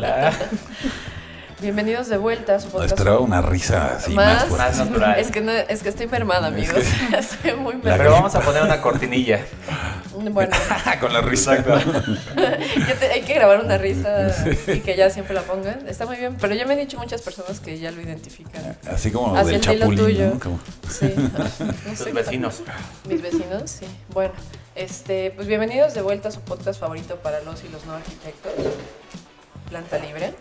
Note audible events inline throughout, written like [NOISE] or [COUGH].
Hola. [LAUGHS] Bienvenidos de vuelta a su podcast. esperaba una risa así más, fuerte. Más natural. [LAUGHS] Es que, no, es que estoy mermada, amigos. [LAUGHS] Estoy muy La Pero vamos a poner una cortinilla. Bueno, Con la risa. te- hay que grabar una risa y que ya siempre la pongan. Está muy bien, pero ya me han dicho muchas personas que ya lo identifican. Así como Hacia del el tuyo. ¿no? Como- Sí. No. Tus vecinos. Mis vecinos, sí. Bueno, este, pues bienvenidos de vuelta a su podcast favorito para los y los no arquitectos, Planta Libre.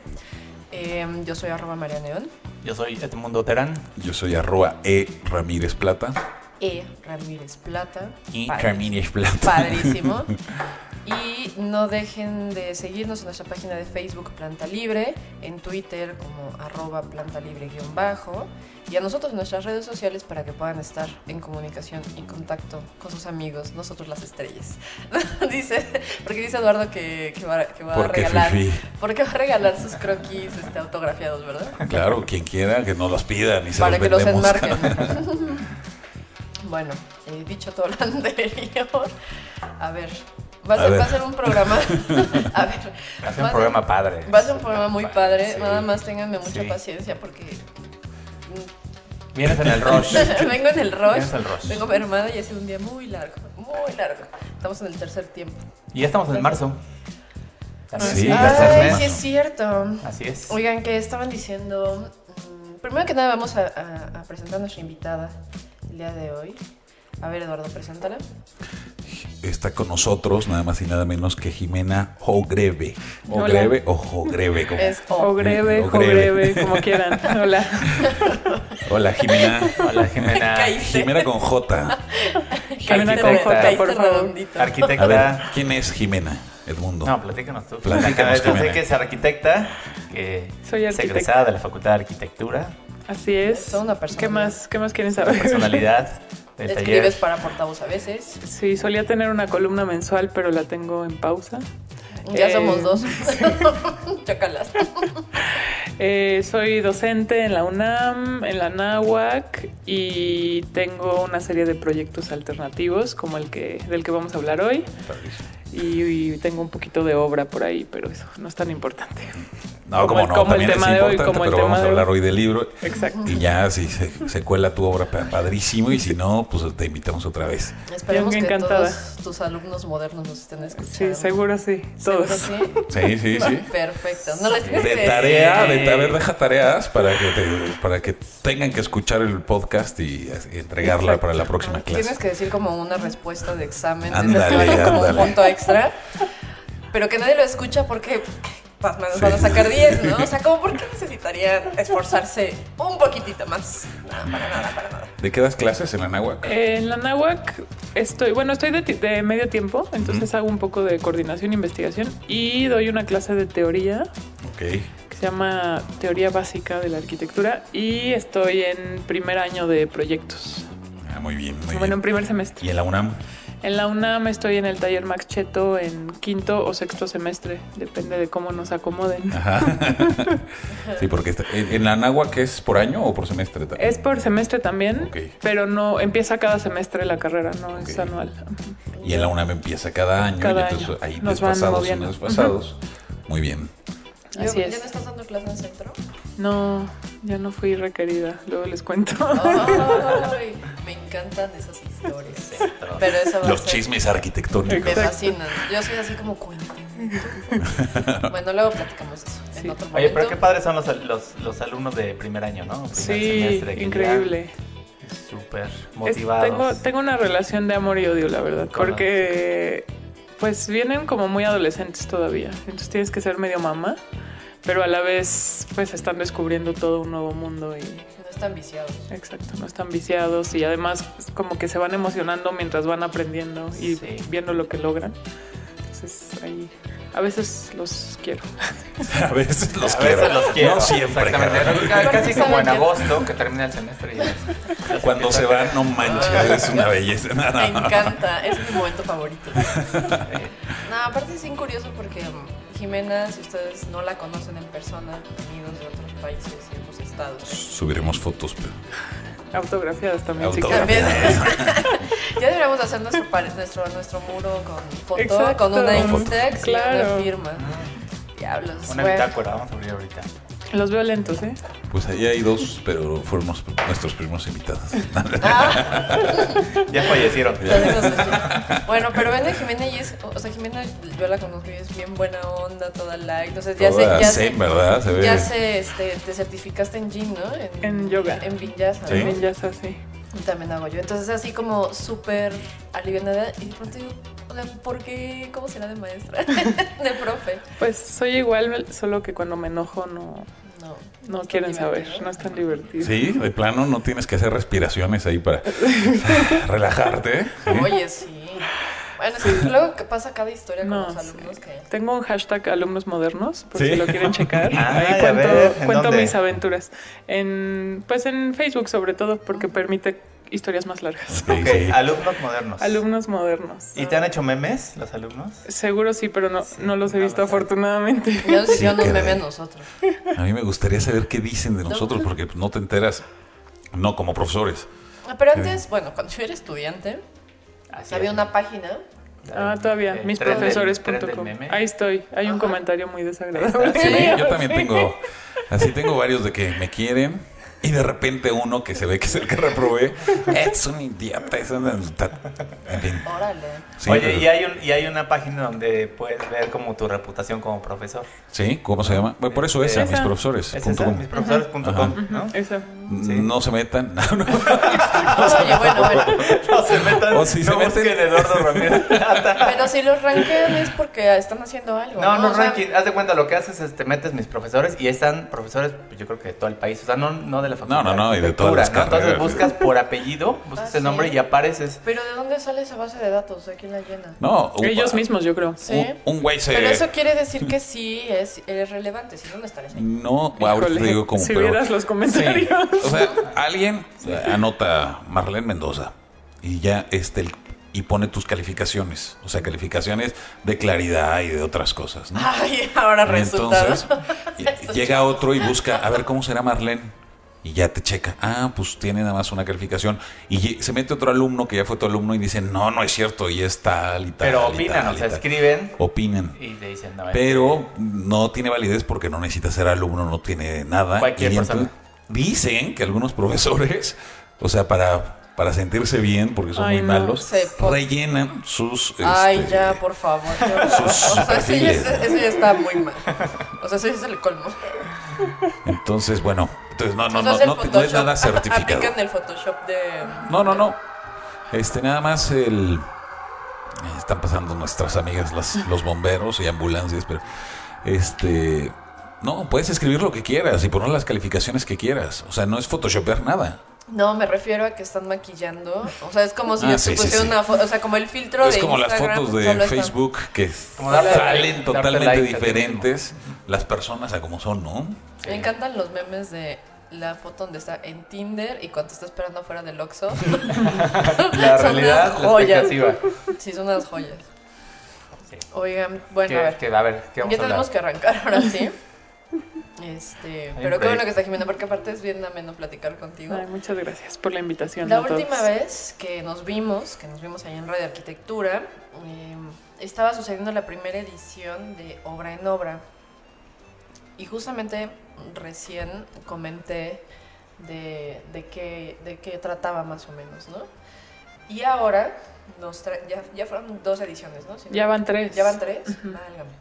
Eh, yo soy arroba María Neón. Yo soy Edmundo Terán. Yo soy arroba E Ramírez Plata. E. Ramírez Plata. Y Ramírez Plata. Padrísimo. [LAUGHS] Y no dejen de seguirnos en nuestra página de Facebook Planta Libre, en Twitter como arroba planta libre guion bajo, y a nosotros en nuestras redes sociales para que puedan estar en comunicación y contacto con sus amigos, nosotros las estrellas. [LAUGHS] dice, porque dice Eduardo que, que va, que va a regalar. Fifi. Porque va a regalar sus croquis este, autografiados, ¿verdad? Claro, quien quiera que nos los pida y se para los que los enmarquen. [LAUGHS] bueno, eh, dicho todo lo [LAUGHS] anterior, a ver, va a, A ser, ver. va a ser un programa. [LAUGHS] a ver, va un a programa ser- padre. Va a ser un programa muy padre, Sí. nada más ténganme mucha Sí. paciencia porque Vienes en el [LAUGHS] rush. vengo en el rush, Vienes en el rush. vengo mermada y ha sido un día muy largo, muy largo. Estamos en el tercer tiempo. Y ya estamos en marzo. También. Sí, Ah, en Ay, sí es cierto. Así es. Oigan, que estaban diciendo. mm, primero que nada, vamos a, a- a presentar a nuestra invitada el día de hoy. A ver, Eduardo, preséntala. Está con nosotros nada más y nada menos que Jimena Jogreve. Ogreve o Jogreve. como- Es O. O greve, O o greve, como quieran. Hola. [LAUGHS] Hola Jimena. Hola, Jimena. [LAUGHS] Caíste. Jimena con J. Jimena con Arquitecta. J, por favor. redondito. A ver, Arquitecta. ¿quién es Jimena? Edmundo. No, platícanos tú. Platícanos, Yo sé Jimena. que es arquitecta, que Soy es arquitecta. egresada de la Facultad de Arquitectura, Así es. Son una persona. ¿Qué más, ¿Qué más quieren saber? personalidad [LAUGHS] del Escribes taller. para portavoz a veces. Sí, solía tener una columna mensual, pero la tengo en pausa. Ya Eh, somos dos. [LAUGHS] [LAUGHS] Chócalas. [LAUGHS] Eh, soy docente en la UNAM, en la NAWAC y tengo una serie de proyectos alternativos como el que del que vamos a hablar hoy Padrísimo. Y, y tengo un poquito de obra por ahí, pero eso no es tan importante. No, Como como, el- no, como el también tema es de hoy, importante, como el pero tema vamos a de hablar hoy. hoy del libro. Exacto. Y ya, si se, se cuela tu obra, pa- padrísimo. Y si no, pues te invitamos otra vez. Esperemos que encantada. todos tus alumnos modernos nos estén Sí, escuchando. seguro sí, ¿Seguro todos. sí? Sí, sí, sí. Perfecto. No les tienes que De tarea, de, a ver, deja tareas para que, te- para que tengan que escuchar el podcast y, entregarla Exacto. para la próxima clase. Tienes que decir como una respuesta de examen. de Ándale, valen como un ándale. punto extra. Pero que nadie lo escucha porque pues, van Sí. van a sacar 10, ¿no? O sea, como por qué necesitarían esforzarse un poquitito más. No, para nada, para nada. ¿De qué das clases en la náhuac? En la NAWAC estoy, bueno, estoy de, de medio tiempo, entonces hago un poco de coordinación e investigación y doy una clase de teoría Ok. que se llama Teoría Básica de la Arquitectura y estoy en primer año de proyectos. Ah, muy bien, muy bueno, en bien. primer semestre. ¿Y en la UNAM? En la UNAM estoy en el taller Max Cheto en quinto o sexto semestre, depende de cómo nos acomoden. Ajá. [LAUGHS] sí, porque está- en, la náhuac es por año o por semestre también. Es por semestre también, pero no empieza cada semestre la carrera, no es anual. Y en la UNAM empieza cada año. Cada y entonces año. ahí Nos desfasados y desfasados. Muy bien. Así ¿Ya es. no estás dando clase en centro? No, ya no fui requerida, luego les cuento. Ay, [LAUGHS] me encantan esas historias. Pero eso va a Los ser- chismes arquitectónicos. Me fascinan. Yo soy así como [LAUGHS] bueno, luego platicamos eso. En otro Oye, momento. pero qué padres son los, los, los alumnos de primer año, ¿no? Primer Sí, semestre, increíble. Súper Es- motivados. tengo, tengo una relación de amor y odio, la verdad, porque pues vienen como muy adolescentes todavía, entonces tienes que ser medio mamá, pero a la vez pues están descubriendo todo un nuevo mundo y No están viciados. exacto, no están viciados y además pues, como que se van emocionando mientras van aprendiendo y Sí. viendo lo que logran. Entonces ahí a veces los quiero. [LAUGHS] A veces los a quiero. veces los quiero. No siempre. Exactamente. Casi como en agosto, que termina el semestre. Y [LAUGHS] Cuando se van, no manches, es una belleza. No, Me no, encanta, es mi momento favorito. [LAUGHS] No, aparte es bien curioso porque mm, Jimena, si ustedes no la conocen en persona, amigos de otros países y otros estados. Subiremos fotos, pero. Autografiadas también, sí, Autografiadas. También. [LAUGHS] ya deberíamos hacer nuestro, nuestro, nuestro muro con foto, Exacto. con una Con Instax y claro. una firma. Diablos. Una bueno. bitácora, vamos a abrir ahorita. Los veo lentos, ¿eh? Pues ahí hay dos, pero fueron nuestros primeros invitados. Ah, [LAUGHS] Ya fallecieron. ya bueno, pero ven a Jimena y es, o sea, Jimena yo la conozco y es bien buena onda, toda light. Entonces ya Toda se, ya se, ¿verdad? Se ve. ya se, este, te certificaste en Jin, ¿no? En yoga. En Vinyasa. Sí. ya es así. Y También hago yo. Entonces así como súper alivianada y de pronto digo, o sea, ¿por qué? ¿Cómo será de maestra? [LAUGHS] de profe. Pues soy igual, solo que cuando me enojo no, No. quieren saber, no es tan divertido. Sí, de plano no tienes que hacer respiraciones ahí para [LAUGHS] [LAUGHS] relajarte. ¿sí? Oye, sí. Bueno, es [LAUGHS] que luego que pasa cada historia con No, los sí. alumnos que... Tengo un hashtag alumnos modernos, por ¿Sí? si lo quieren checar. Ay, [LAUGHS] a Ahí cuento, ver, ¿en cuento dónde? mis aventuras. En, pues en Facebook sobre todo, porque permite historias más largas. Sí, Ok, [LAUGHS] sí. alumnos modernos. Alumnos modernos. ¿Y te han hecho memes los alumnos? Seguro sí, pero no, no los he no visto afortunadamente. Ya nos Sí, hicieron un meme a nosotros. A mí me gustaría saber qué dicen de nosotros, porque pues, no te enteras, no como profesores. Ah, Pero antes, bueno, cuando yo era estudiante, Así había es. una página. Ah, todavía, Eh, misprofesores.com. Ahí estoy. Hay un Ajá. comentario muy desagradable. Sí, yo [LAUGHS] también tengo, así tengo varios de que me quieren y de repente uno que se ve que es el que reprobé, es un idiota, es un... En fin, Órale. sí, Oye, pero- y hay, un, y hay una página donde puedes ver como tu reputación como profesor. ¿Sí? ¿Cómo se llama? Bueno, por eso Esa. mis profesores. ¿Es esa? com. Misprofesores.com, ¿no? Esa. Sí. No se metan. [LAUGHS] No, no. Oye, bueno, bueno. No se metan. O si se no meten- busquen Eduardo Ramírez. Pero si los rankean es porque están haciendo algo. No, no, O sea, ranking. Haz de cuenta, lo que haces es te metes mis profesores y están profesores, yo creo que de todo el país. O sea, no, no de la facultad. No, no, no, y de todas las ¿no? Entonces carreras. buscas por apellido, buscas Ah, el nombre sí. y apareces. Pero ¿de dónde sale esa base de datos? ¿De quién la llena? No, un- Ellos mismos, yo creo. Sí. Un, un güey se... Pero eso quiere decir que sí es, es relevante, si no, no estarías ahí. No, ahorita te Híjole, digo como... si pero- vieras los comentarios. O sea, alguien anota Marlene Mendoza y ya este el- y pone tus calificaciones, o sea, calificaciones de claridad y de otras cosas, ¿no? Ay, ahora resulta. Entonces, [LAUGHS] llega otro y busca, a ver cómo será Marlene. Y ya te checa, ah, pues tiene nada más una calificación. Y se mete otro alumno que ya fue tu alumno y dice, no, no es cierto, y es tal y tal. Pero y opinan, tal o sea, tal". escriben Opinan. y te dicen, no, Pero no tiene validez porque no necesita ser alumno, no tiene nada. Cualquier Y persona. dicen que algunos profesores, o sea, para, para sentirse bien, porque son Ay, muy no. malos, rellenan sus... Ay, este, ya, por favor. sus [LAUGHS] O sea, eso ya, perfiles. es- eso ya está muy mal. O sea, eso ya es el colmo. Entonces, bueno, entonces no, no, no, es no, no es nada [LAUGHS] certificado. Aplican el Photoshop de... No, no, no. Este, nada más el... Están pasando nuestras amigas las, los bomberos y ambulancias, pero... Este... No, puedes escribir lo que quieras y poner las calificaciones que quieras. O sea, no es photoshopear nada. No, me refiero a que están maquillando. O sea, es como si Ah, sí, pusieran sí. una foto. O sea, como el filtro Es de como las fotos de están- Facebook que salen totalmente diferentes las personas a como son, ¿no? Me encantan los memes de la foto donde está en Tinder y cuando está esperando afuera del Oxxo. [LAUGHS] La Son realidad, unas joyas. Sí, son unas joyas. Sí. Oigan, bueno, a ver. que, a ver, ¿qué vamos Ya a tenemos que arrancar ahora sí. [LAUGHS] Este, pero qué bueno que está Jimena, porque aparte es bien ameno platicar contigo. Ay, muchas gracias por la invitación. La a todos. última vez que nos vimos, que nos vimos allá en Radio Arquitectura, eh, estaba sucediendo la primera edición de Obra en Obra. Y justamente recién comenté de, de, qué, de qué trataba más o menos, ¿no? Y ahora nos ya, ya fueron dos ediciones, ¿no? Si Ya van tres. ¿Ya van tres? Válgame.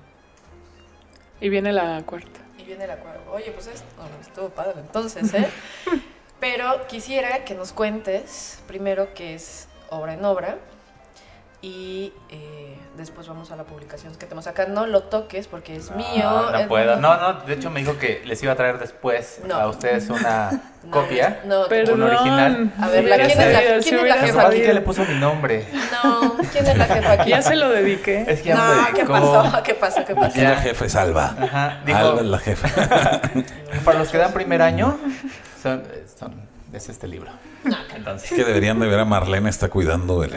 Y viene la cuarta. Y viene el acuerdo. Oye, pues es, no, estuvo padre entonces, ¿eh? [LAUGHS] Pero quisiera que nos cuentes primero qué es obra en obra y eh, después vamos a la publicación que tenemos acá. No lo toques porque es mío. No, no es puedo. mío. No, no, de hecho me dijo que les iba a traer después No. a ustedes una [LAUGHS] No, copia. No, Perdón. original. A ver, ¿la Hubiera quién es la- quién es la jefa aquí? que le puso mi nombre. no, ¿quién es la jefa aquí? Ya se lo dediqué. Es que ya me No, ¿qué dedicó. pasó? ¿Qué pasó? ¿Qué pasó? Aquí la jefa es Alba. Ajá, dijo- Alba es la jefa. [LAUGHS] Para los que dan primer año, son, son- es este libro. Entonces, Es que deberían de ver a Marlene está cuidando el,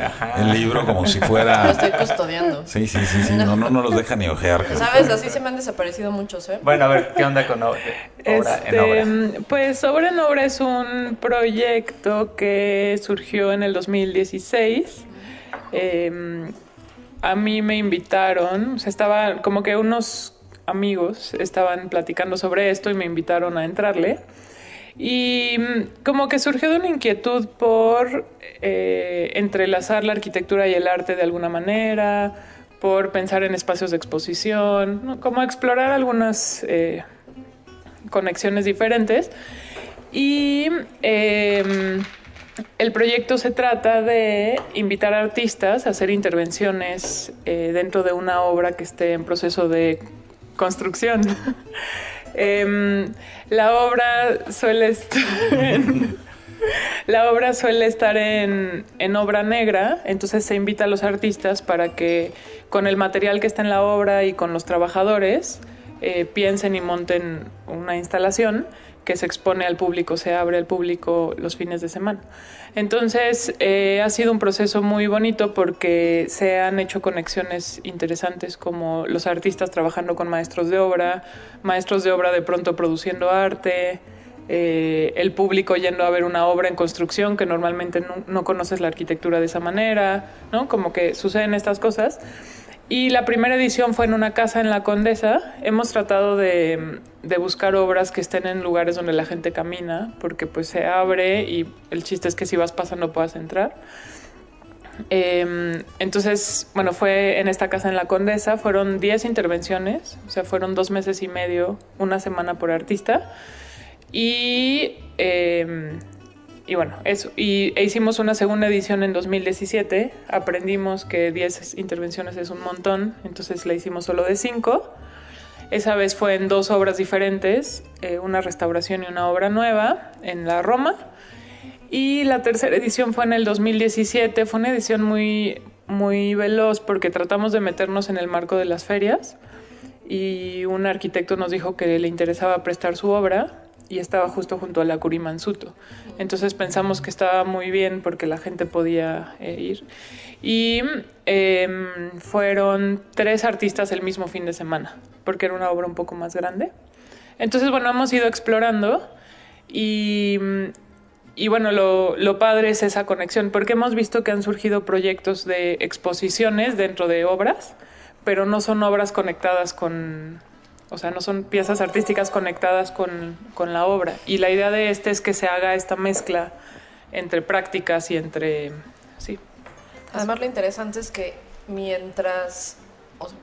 libro como si Lo fuera... estoy custodiando. Sí, sí, sí, sí. No, no, no los deja ni ojear. ¿Sabes? Así se me han desaparecido muchos, ¿eh? bueno, a ver, ¿qué onda con obra en Este, obra? Pues Obra en Obra es un proyecto que surgió en el 2016. Eh, a mí me invitaron, o sea, estaba como que unos amigos estaban platicando sobre esto y me invitaron a entrarle. Y mm, como que surgió de una inquietud por eh, entrelazar la arquitectura y el arte de alguna manera, por pensar en espacios de exposición, como explorar algunas eh, conexiones diferentes. Y eh, el proyecto se trata de invitar a artistas a hacer intervenciones eh, dentro de una obra que esté en proceso de construcción. [LAUGHS] Em, la obra suele estar en, la obra suele estar en, en obra negra, entonces se invita a los artistas para que con el material que está en la obra y con los trabajadores eh, piensen y monten una instalación que se expone al público, se abre al público los fines de semana. Entonces eh, ha sido un proceso muy bonito porque se han hecho conexiones interesantes como los artistas trabajando con maestros de obra, maestros de obra de pronto produciendo arte, eh, el público yendo a ver una obra en construcción que normalmente no, no conoces la arquitectura de esa manera, ¿no? Como que suceden estas cosas. Y la primera edición fue en una casa en la Condesa. Hemos tratado de, buscar obras que estén en lugares donde la gente camina, porque pues se abre y el chiste es que si vas pasando puedas entrar. Eh, entonces, bueno, fue en esta casa en la Condesa, fueron 10 intervenciones, o sea, fueron dos meses y medio, una semana por artista. Y, eh, y bueno, eso. Y e hicimos una segunda edición en 2017. Aprendimos que 10 intervenciones es un montón, entonces la hicimos solo de 5. Esa vez fue en dos obras diferentes, eh, una restauración y una obra nueva en la Roma. Y la tercera edición fue en el 2017. Fue una edición muy, muy veloz porque tratamos de meternos en el marco de las ferias. Y un arquitecto nos dijo que le interesaba prestar su obra y estaba justo junto a la Curimansuto. Entonces pensamos que estaba muy bien porque la gente podía eh, ir. Y eh, fueron tres artistas el mismo fin de semana, porque era una obra un poco más grande. Entonces, bueno, hemos ido explorando y, y bueno, lo, lo padre es esa conexión, porque hemos visto que han surgido proyectos de exposiciones dentro de obras, pero no son obras conectadas con, o sea, no son piezas artísticas conectadas con, con, la obra. Y la idea de este es que se haga esta mezcla entre prácticas y entre... Sí. Además, lo interesante es que mientras...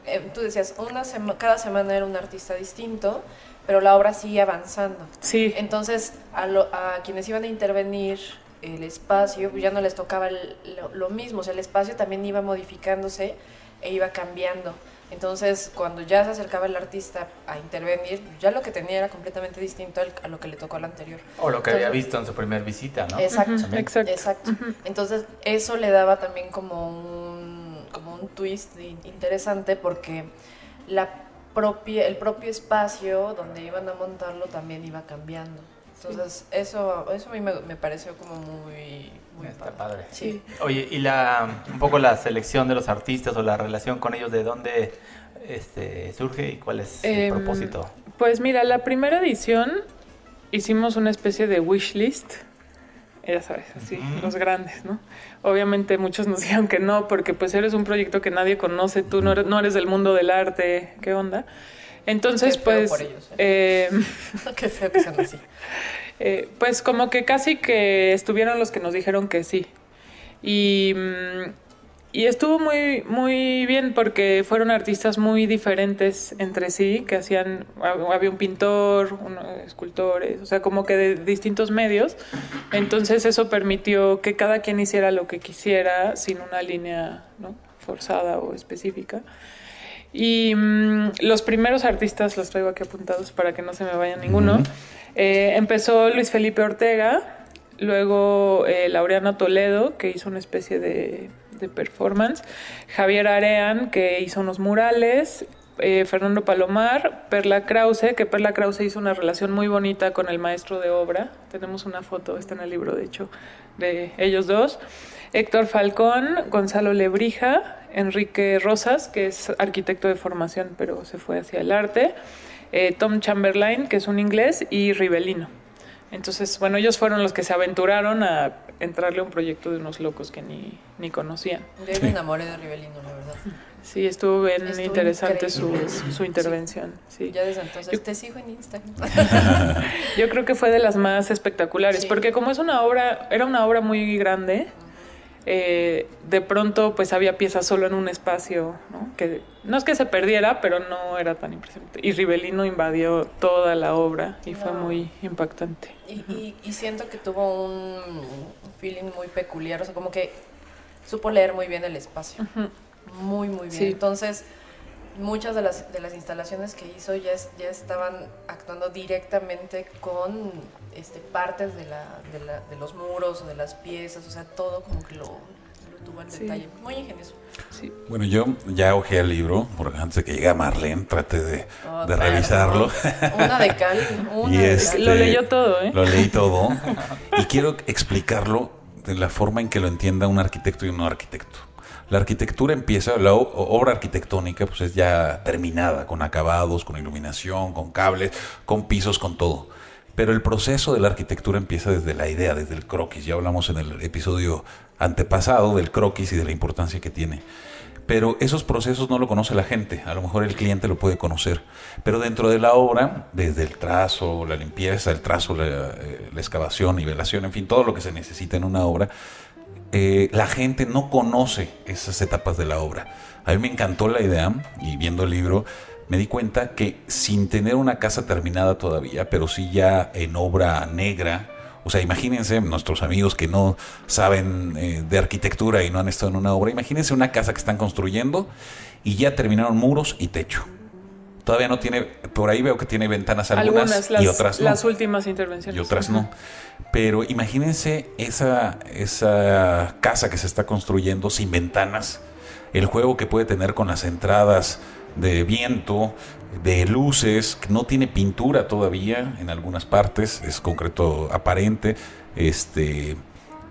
Eh, tú decías, una sema, cada semana era un artista distinto, pero la obra sigue avanzando. Sí. Entonces, a, lo, a quienes iban a intervenir el espacio, ya no les tocaba el, lo, lo mismo. O sea, el espacio también iba modificándose e iba cambiando. Entonces, cuando ya se acercaba el artista a intervenir, ya lo que tenía era completamente distinto al, a lo que le tocó al anterior. O lo que Entonces, había visto en su primera visita, ¿no? Exacto, Uh -huh, exacto. exacto. Uh -huh. Entonces, eso le daba también como un, como un twist interesante porque la propia, el propio espacio donde iban a montarlo también iba cambiando. Entonces, sí. eso, eso a mí me, me pareció como muy, muy Está padre. Sí. Oye, y la un poco la selección de los artistas o la relación con ellos, ¿de dónde este, surge y cuál es el eh, propósito? Pues mira, la primera edición hicimos una especie de wish list. Ya sabes, así, uh -huh. los grandes, ¿no? Obviamente muchos nos [LAUGHS] dijeron que no, porque pues eres un proyecto que nadie conoce, tú no eres, no eres del mundo del arte, ¿qué onda? Entonces, Qué pues... Por ellos, ¿eh? Eh, [LAUGHS] Qué feo que sean así. [LAUGHS] Eh, pues como que casi que estuvieron los que nos dijeron que sí. Y, y estuvo muy, muy bien porque fueron artistas muy diferentes entre sí, que hacían, había un pintor, un, escultores, o sea, como que de distintos medios. Entonces eso permitió que cada quien hiciera lo que quisiera sin una línea, ¿no? forzada o específica. Y mm, los primeros artistas los traigo aquí apuntados para que no se me vaya ninguno. Eh, empezó Luis Felipe Ortega, luego eh, Laureano Toledo, que hizo una especie de, performance, Javier Arean, que hizo unos murales, eh, Fernando Palomar, Perla Krause, que Perla Krause hizo una relación muy bonita con el maestro de obra. Tenemos una foto, está en el libro, de hecho, de ellos dos. Héctor Falcón, Gonzalo Lebrija, Enrique Rosas, que es arquitecto de formación, pero se fue hacia el arte. Eh, Tom Chamberlain, que es un inglés, y Ribelino. Entonces, bueno, ellos fueron los que se aventuraron a entrarle a un proyecto de unos locos que ni, ni conocían. Yo me enamoré de Ribelino, la verdad. Sí, estuvo bien Estuvo interesante su, su intervención. Sí. Ya desde entonces te sigo en Instagram. [LAUGHS] Yo creo que fue de las más espectaculares, Sí. porque como es una obra, era una obra muy grande, eh, de pronto pues había piezas solo en un espacio, ¿no? Que no es que se perdiera, pero no era tan impresionante. Y Ribelino invadió toda la obra y fue muy impactante. Y, y, y siento que tuvo un feeling muy peculiar, o sea, como que supo leer muy bien el espacio. Muy, muy bien. Sí. Entonces, muchas de las, de las instalaciones que hizo ya, es- ya estaban actuando directamente con este, partes de, la, de, la- de los muros o de las piezas, o sea, todo como que lo, lo tuvo en Sí. detalle. Muy ingenioso. Sí. Bueno, yo ya hojeé el libro, porque antes de que llegue Marlene, traté de, Oh, de revisarlo. [LAUGHS] Una de cal, una Y de este- cal. Lo leyó todo, ¿eh? Lo leí todo. [LAUGHS] Y quiero explicarlo de la forma en que lo entienda un arquitecto y un no arquitecto. La arquitectura empieza, la obra arquitectónica pues es ya terminada, con acabados, con iluminación, con cables, con pisos, con todo. Pero el proceso de la arquitectura empieza desde la idea, desde el croquis. Ya hablamos en el episodio antepasado del croquis y de la importancia que tiene. Pero esos procesos no lo conoce la gente, a lo mejor el cliente lo puede conocer. Pero dentro de la obra, desde el trazo, la limpieza, el trazo, la, eh, la excavación, nivelación, en fin, todo lo que se necesita en una obra, eh, la gente no conoce esas etapas de la obra. A mí me encantó la idea y viendo el libro me di cuenta que sin tener una casa terminada todavía, pero sí ya en obra negra, o sea, imagínense nuestros amigos que no saben eh, de arquitectura y no han estado en una obra, imagínense una casa que están construyendo y ya terminaron muros y techo. Todavía no tiene, por ahí veo que tiene ventanas algunas, Algunas, las, y otras no las últimas intervenciones. y otras no. Pero imagínense esa, esa casa que se está construyendo sin ventanas, el juego que puede tener con las entradas de viento, de luces, no tiene pintura todavía en algunas partes, es concreto aparente, este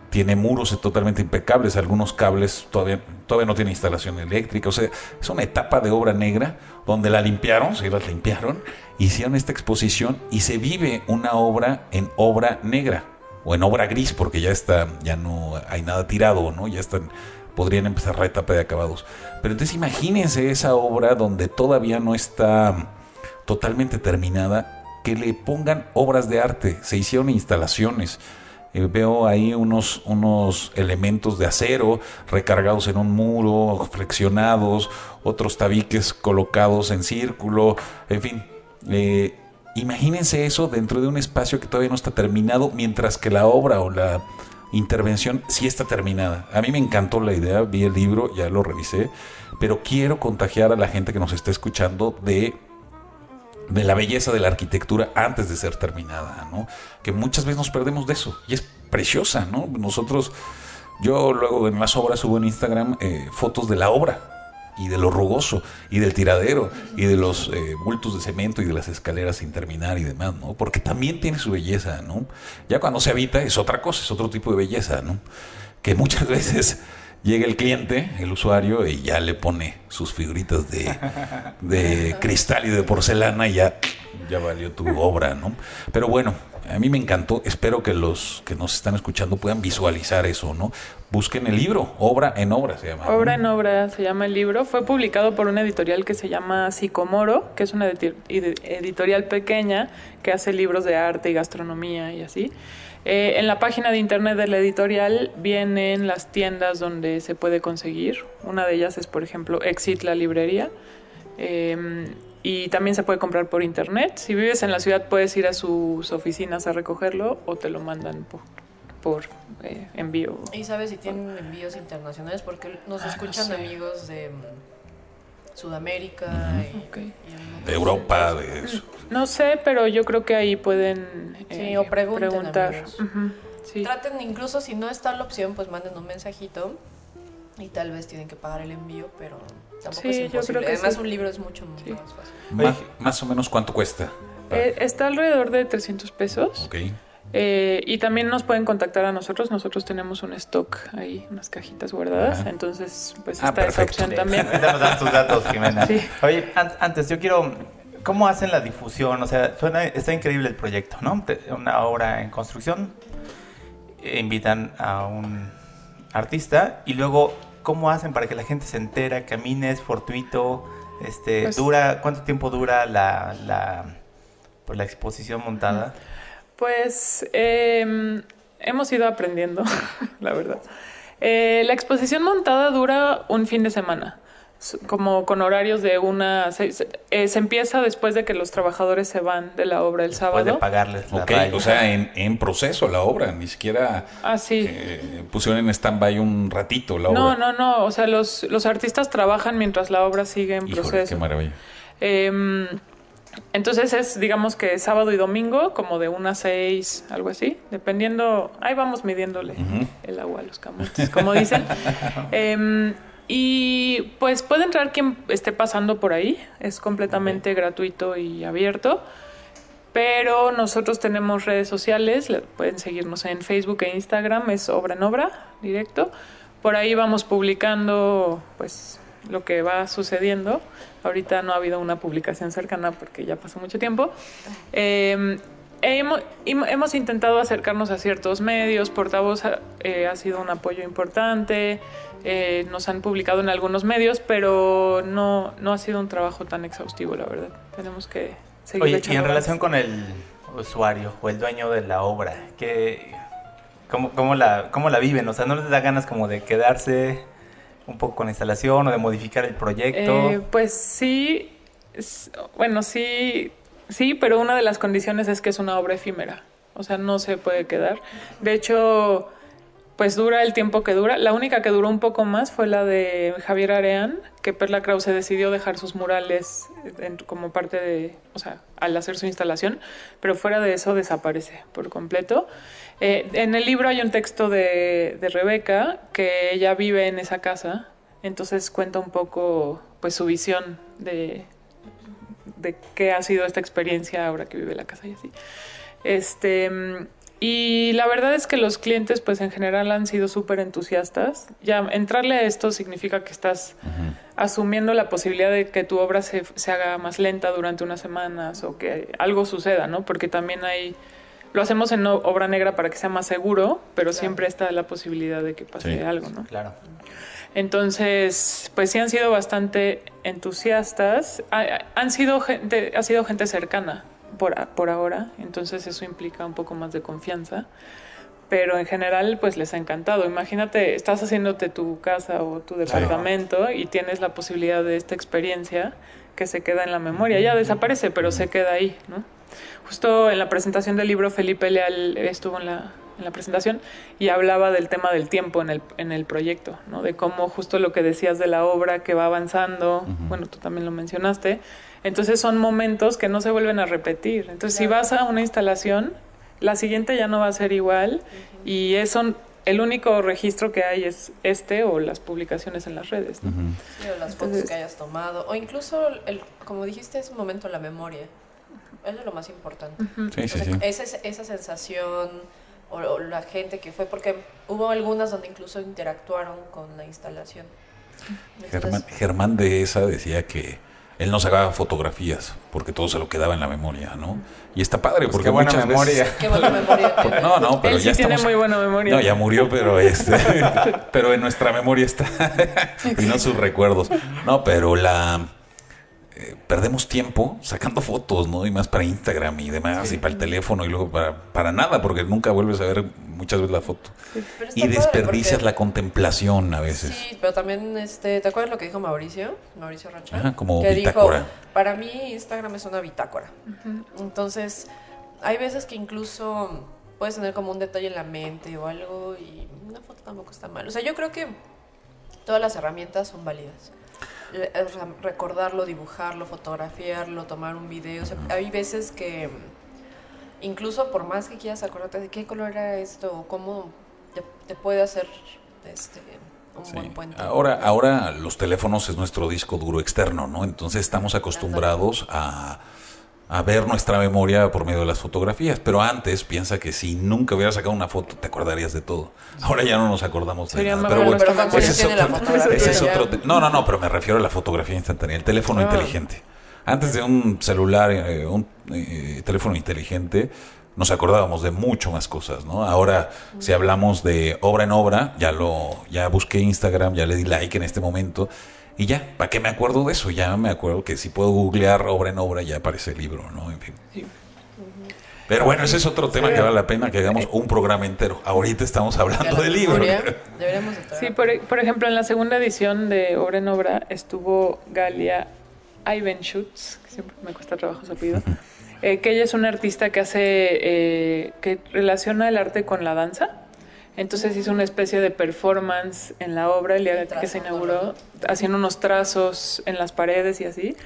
tiene muros totalmente impecables, algunos cables todavía, todavía no tiene instalación eléctrica, o sea, es una etapa de obra negra donde la limpiaron, sí las limpiaron, hicieron esta exposición y se vive una obra en obra negra o en obra gris porque ya está, ya no hay nada tirado, ¿no? Ya están, podrían empezar la etapa de acabados. Pero entonces imagínense esa obra donde todavía no está totalmente terminada, que le pongan obras de arte, se hicieron instalaciones. Eh, veo ahí unos, unos elementos de acero recargados en un muro, flexionados, otros tabiques colocados en círculo, en fin. eh, imagínense eso dentro de un espacio que todavía no está terminado, mientras que la obra o la intervención sí está terminada. A mí me encantó la idea, vi el libro, ya lo revisé, pero quiero contagiar a la gente que nos está escuchando de de la belleza de la arquitectura antes de ser terminada, ¿no? Que muchas veces nos perdemos de eso y es preciosa, ¿no? Nosotros, yo luego en las obras subo en Instagram eh, fotos de la obra y de lo rugoso y del tiradero y de los eh, bultos de cemento y de las escaleras sin terminar y demás, ¿no? Porque también tiene su belleza, ¿no? Ya cuando se habita es otra cosa, es otro tipo de belleza, ¿no? Que muchas [LAUGHS] veces llega el cliente, el usuario, y ya le pone sus figuritas de, de cristal y de porcelana y ya, ya valió tu obra, ¿no? Pero bueno, a mí me encantó. Espero que los que nos están escuchando puedan visualizar eso, ¿no? Busquen el libro, Obra en Obra se llama. Obra en obra se llama el libro. Fue publicado por una editorial que se llama Sicomoro, que es una editorial pequeña que hace libros de arte y gastronomía y así. Eh, en la página de internet de la editorial vienen las tiendas donde se puede conseguir. Una de ellas es, por ejemplo, Exit la librería. Eh, y también se puede comprar por internet. Si vives en la ciudad puedes ir a sus oficinas a recogerlo o te lo mandan por, por eh, envío. ¿Y sabes si tienen envíos internacionales? Porque nos Ah, no escuchan sé. amigos de mm, Sudamérica y, De Europa, de... No sé, pero yo creo que ahí pueden Sí, eh, o pregunten, preguntar. sí. Traten, incluso si no está la opción, pues manden un mensajito y tal vez tienen que pagar el envío, pero tampoco Sí, es yo imposible. creo que Además, sí. un libro es mucho Sí. más fácil. Más, más o menos cuánto cuesta. Eh, está alrededor de 300 pesos. Ok. Eh, y también nos pueden contactar a nosotros. Nosotros tenemos un stock ahí, unas cajitas guardadas. Ajá. Entonces, pues Ah, está esa opción también. Ahorita nos dan tus datos, Jimena. Sí. Oye, an- antes yo quiero, ¿cómo hacen la difusión? O sea, suena, está increíble el proyecto, ¿no? Una obra en construcción, invitan a un artista y luego, ¿cómo hacen para que la gente se entera, camine, es fortuito? Este, Pues- dura, ¿Cuánto tiempo dura la, la, pues, la exposición montada? Pues eh, hemos ido aprendiendo, [LAUGHS] la verdad. Eh, la exposición montada dura un fin de semana, como con horarios de una... Se, se- eh, se empieza después de que los trabajadores se van de la obra el Después sábado. de pagarles la Ok, raya. o sea, en, en proceso la obra, ni siquiera Ah, sí. eh, pusieron en stand-by un ratito la obra. No, no, no. O sea, los, los artistas trabajan mientras la obra sigue en Híjole, proceso. qué maravilla. Em, entonces es, digamos que sábado y domingo, como de una a seis, algo así, dependiendo. Ahí vamos midiéndole el agua a los camotes, como dicen. [LAUGHS] Em, y pues puede entrar quien esté pasando por ahí, es completamente gratuito y abierto. Pero nosotros tenemos redes sociales, le- pueden seguirnos en Facebook e Instagram, es Obra en Obra, directo. Por ahí vamos publicando pues lo que va sucediendo. Ahorita no ha habido una publicación cercana porque ya pasó mucho tiempo. Eh, hemos, im- hemos intentado acercarnos a ciertos medios, Portavoz ha, eh, ha sido un apoyo importante, eh, nos han publicado en algunos medios, pero no, no ha sido un trabajo tan exhaustivo, la verdad. Tenemos que seguir Oye, y en relación con el usuario o el dueño de la obra, ¿qué, cómo, cómo la, ¿cómo la viven? O sea, ¿no les da ganas como de quedarse un poco con la instalación o de modificar el proyecto? Eh, pues sí, bueno, sí, sí, pero una de las condiciones es que es una obra efímera, o sea, no se puede quedar. De hecho, pues dura el tiempo que dura. La única que duró un poco más fue la de Javier Areán, que Perla Krause decidió dejar sus murales en- como parte de, o sea, al hacer su instalación, pero fuera de eso desaparece por completo. Eh, en el libro hay un texto de, de Rebeca, que ella vive en esa casa, entonces cuenta un poco pues su visión de, de qué ha sido esta experiencia ahora que vive la casa y así. Este, y la verdad es que los clientes, pues en general han sido súper entusiastas. Ya entrarle a esto significa que estás asumiendo la posibilidad de que tu obra se, se haga más lenta durante unas semanas o que algo suceda, ¿no? Porque también hay. Lo hacemos en obra negra para que sea más seguro, pero siempre está la posibilidad de que pase Sí. algo, ¿no? Claro. Entonces, pues sí han sido bastante entusiastas. Ha, han sido gente, ha sido gente cercana por, por ahora, entonces eso implica un poco más de confianza. Pero en general, pues les ha encantado. Imagínate, estás haciéndote tu casa o tu departamento y tienes la posibilidad de esta experiencia que se queda en la memoria. Ya desaparece, pero se queda ahí, ¿no? Justo en la presentación del libro, Felipe Leal estuvo en la, en la presentación y hablaba del tema del tiempo en el, en el proyecto, ¿no? De cómo justo lo que decías de la obra que va avanzando, bueno, tú también lo mencionaste. Entonces son momentos que no se vuelven a repetir. Entonces, si vas a una instalación, la siguiente ya no va a ser igual y eso, el único registro que hay es este o las publicaciones en las redes. ¿no? Sí, o las fotos Entonces- que hayas tomado. O incluso, el, como dijiste, es un momento la memoria. Eso es lo más importante. Sí, O sí, sea, sí. Esa, esa sensación o, o la gente que fue, porque hubo algunas donde incluso interactuaron con la instalación. Entonces, Germán, Germán de esa decía que él no sacaba fotografías porque todo se lo quedaba en la memoria, ¿no? Y está padre Pues porque qué buena muchas memoria. veces... Qué buena memoria tiene. [LAUGHS] No, no, pero Él sí ya tiene estamos... muy buena memoria. No, ya murió, pero [LAUGHS] este, pero en nuestra memoria está [LAUGHS] y no sus recuerdos. No, pero la eh, perdemos tiempo sacando fotos, ¿no? Y más para Instagram y demás y para el teléfono y luego para para nada porque nunca vuelves a ver muchas veces la foto y desperdicias porque- la contemplación a veces. Sí, pero también, este, ¿te acuerdas lo que dijo Mauricio? Mauricio Rocha. Ajá, como que bitácora. dijo, para mí Instagram es una bitácora. Entonces, hay veces que incluso puedes tener como un detalle en la mente o algo y una foto tampoco está mal. O sea, yo creo que todas las herramientas son válidas. O sea, recordarlo, dibujarlo, fotografiarlo, tomar un video. O sea, hay veces que incluso por más que quieras acordarte de qué color era esto o cómo te, te puede hacer este, un Sí. buen puente. Ahora, ahora los teléfonos es nuestro disco duro externo, ¿no? Entonces estamos acostumbrados a, a ver nuestra memoria por medio de las fotografías. Pero antes piensa que si nunca hubieras sacado una foto, te acordarías de todo. Ahora ya no nos acordamos de Sería nada. Pero bueno, Pero ¿cuántos ese es otro- ese es otro No, no, no, pero me refiero a la fotografía instantánea, el teléfono Ah. inteligente. Antes de un celular, eh, un eh, teléfono inteligente, nos acordábamos de mucho más cosas, ¿no? Ahora, si hablamos de obra en obra, ya lo, ya busqué Instagram, ya le di like en este momento, y ya, ¿para qué me acuerdo de eso? Ya me acuerdo que si puedo googlear obra en obra, ya aparece el libro, ¿no? En fin. Sí. Pero bueno, ese es otro tema que vale la pena que hagamos un programa entero. Ahorita estamos hablando libro. Deberíamos de traer. Sí, por, por ejemplo, en la segunda edición de Obra en Obra estuvo Galia Ivanschutz, que siempre me cuesta trabajo su apellido, [LAUGHS] eh, que ella es una artista que hace, eh, que relaciona el arte con la danza. Entonces hizo una especie de performance en la obra el día que se inauguró, haciendo unos trazos en las paredes y así.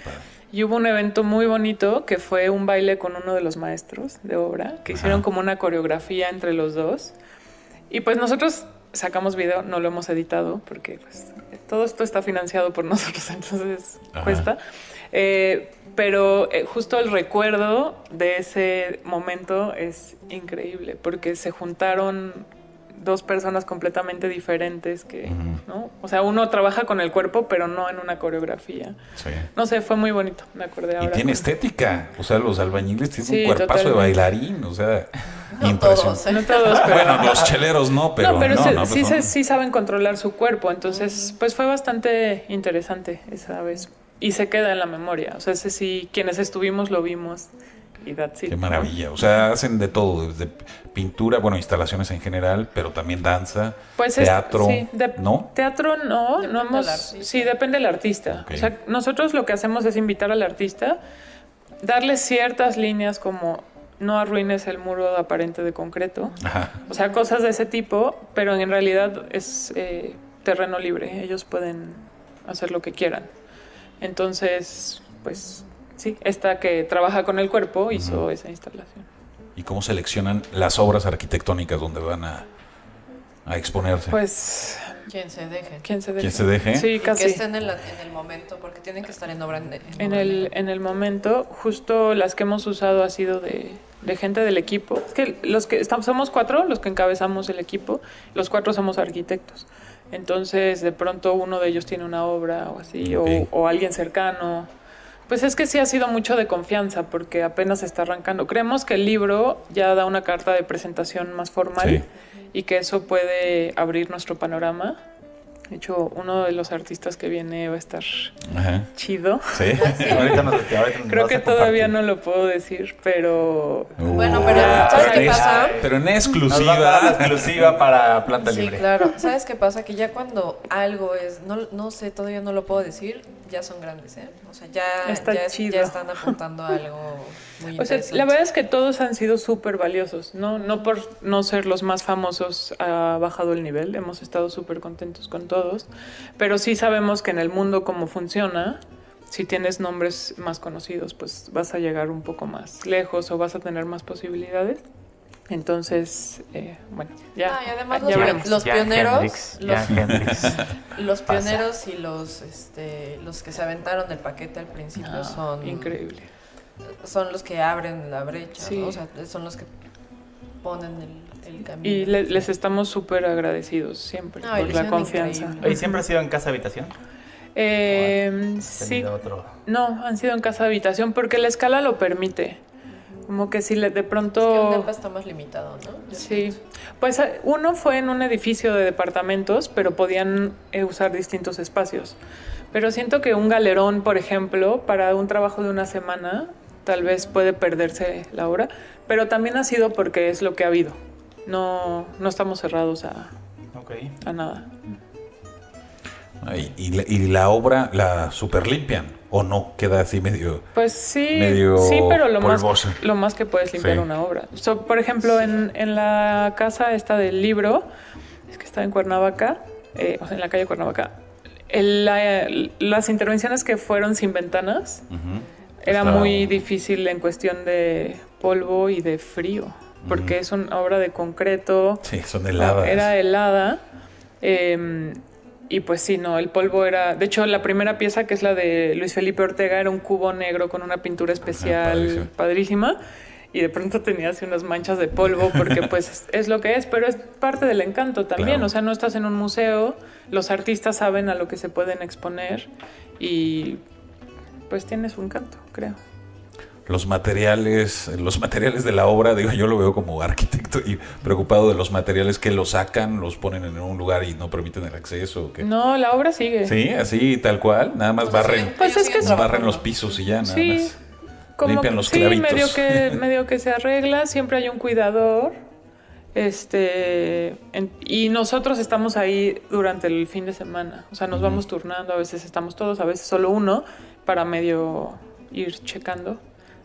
Y hubo un evento muy bonito que fue un baile con uno de los maestros de obra, que hicieron Ajá. como una coreografía entre los dos. Y pues nosotros sacamos video, no lo hemos editado porque pues todo esto está financiado por [LAUGHS] nosotros, entonces Ajá. cuesta. Eh, pero eh, justo el recuerdo de ese momento es increíble porque se juntaron dos personas completamente diferentes que. ¿no? O sea, uno trabaja con el cuerpo, pero no en una coreografía. Sí. No sé, fue muy bonito, me acordé Y ahora. tiene con- estética. O sea, los albañiles tienen Sí, un cuerpazo de bailarín. O sea, No impresionante. todos, ¿eh? No todos, pero... Bueno, los cheleros no, pero no, pero no, se- no, sí, se- sí saben controlar su cuerpo, entonces pues fue bastante interesante esa vez. Y se queda en la memoria, o sea, ese sí, quienes estuvimos lo vimos y that's it, Qué maravilla. O sea, hacen de todo, desde pintura, bueno, instalaciones en general, pero también danza, Pues es- teatro, sí, de- ¿no? Teatro no, Depende no hemos... Sí, depende del artista. O sea, nosotros lo que hacemos es invitar al artista, darle ciertas líneas como no arruines el muro aparente de concreto, Ajá. O sea, cosas de ese tipo, pero en realidad es eh, terreno libre. Ellos pueden hacer lo que quieran. Entonces, pues sí, esta que trabaja con el cuerpo hizo Ujú. esa instalación. ¿Y cómo seleccionan las obras arquitectónicas donde van a, a exponerse? Pues, Quien se deje. ¿quién se deje? ¿Quién se deje? Sí, Y que casi. estén en, la- en el momento, porque tienen que estar en obra en, en En obra el, en el momento, justo las que hemos usado ha sido de, de gente del equipo. Es que los que estamos, somos cuatro los que encabezamos el equipo, los cuatro somos arquitectos. Entonces, de pronto uno de ellos tiene una obra o así, o- Ok. o, alguien cercano. Pues es que sí ha sido mucho de confianza porque apenas se está arrancando. Creemos que el libro ya da una carta de presentación más formal Sí. y que eso puede abrir nuestro panorama. De hecho, uno de los artistas que viene va a estar Ajá. chido. Sí. [LAUGHS] ahorita nos, ahorita nos Creo que todavía no lo puedo decir, pero Bueno, pero Uh, ¿sabes pero qué pasa? Pero en Nos va a dar exclusiva. exclusiva para Planta Sí, Libre. claro. ¿Sabes qué pasa? Que ya cuando algo es, no, no sé, todavía no lo puedo decir, ya son grandes, ¿eh? O sea, ya, Está ya, están apuntando a [LAUGHS] algo muy o sea, interesante. la verdad es que todos han sido súper valiosos, ¿no? No por no ser los más famosos ha bajado el nivel, hemos estado súper contentos con todos, pero sí sabemos que en el mundo como funciona, si tienes nombres más conocidos, pues vas a llegar un poco más lejos o vas a tener más posibilidades. Entonces, eh, bueno, ya, Ah, y además ya los, pioneros, Hendrix, [LAUGHS] los, Pasa. pioneros y los, este, los que se aventaron del paquete al principio Ah, son increíble. son los que abren la brecha, Sí. ¿no? O sea, son los que ponen el, el camino. Y le- les estamos súper agradecidos siempre por la confianza. increíble. ¿Y siempre ha sido en casa habitación? Eh, ¿Has sí, otro? no, han sido en casa habitación porque la escala lo permite. Como que si le, de Es que un pronto... depa está más limitado, ¿no? Yo Sí, pues eh, uno fue en un edificio de departamentos, pero podían eh, usar distintos espacios. Pero siento que un galerón, por ejemplo, para un trabajo de una semana, tal vez puede perderse la hora, pero también ha sido porque es lo que ha habido. No, no estamos cerrados a, Ok. a nada. Ay, y, la, y la obra la super limpian. ¿O no? Queda así medio... Pues sí, Medio sí, pero lo más, polvosa. lo más que puedes limpiar Sí. una obra. So, por ejemplo, en, en la casa esta del libro, es que está en Cuernavaca, eh, o sea, en la calle Cuernavaca, el- la- las intervenciones que fueron sin ventanas era Estaba- muy difícil en cuestión de polvo y de frío, porque es una obra de concreto, Sí, son heladas. era helada. eh, y pues sí, no, el polvo era. De hecho, la primera pieza, que es la de Luis Felipe Ortega, era un cubo negro con una pintura especial padrísima. Y de pronto tenía así unas manchas de polvo, porque [LAUGHS] pues es, es lo que es, pero es parte del encanto también. Claro. O sea, no estás en un museo, los artistas saben a lo que se pueden exponer y pues tiene su encanto, creo. Los materiales, los materiales de la obra, digo, yo lo veo como arquitecto y preocupado de los materiales que los sacan, los ponen en un lugar y no permiten el acceso. No, la obra sigue. Sí, así, tal cual. Nada más barren, Pues es que barren trabajando. los pisos y ya, nada Sí, más. como Limpian los sí, clavitos. medio que [LAUGHS] medio que se arregla, siempre hay un cuidador. Este en- y nosotros estamos ahí durante el fin de semana, o sea, nos vamos turnando, a veces estamos todos, a veces solo uno para medio ir checando.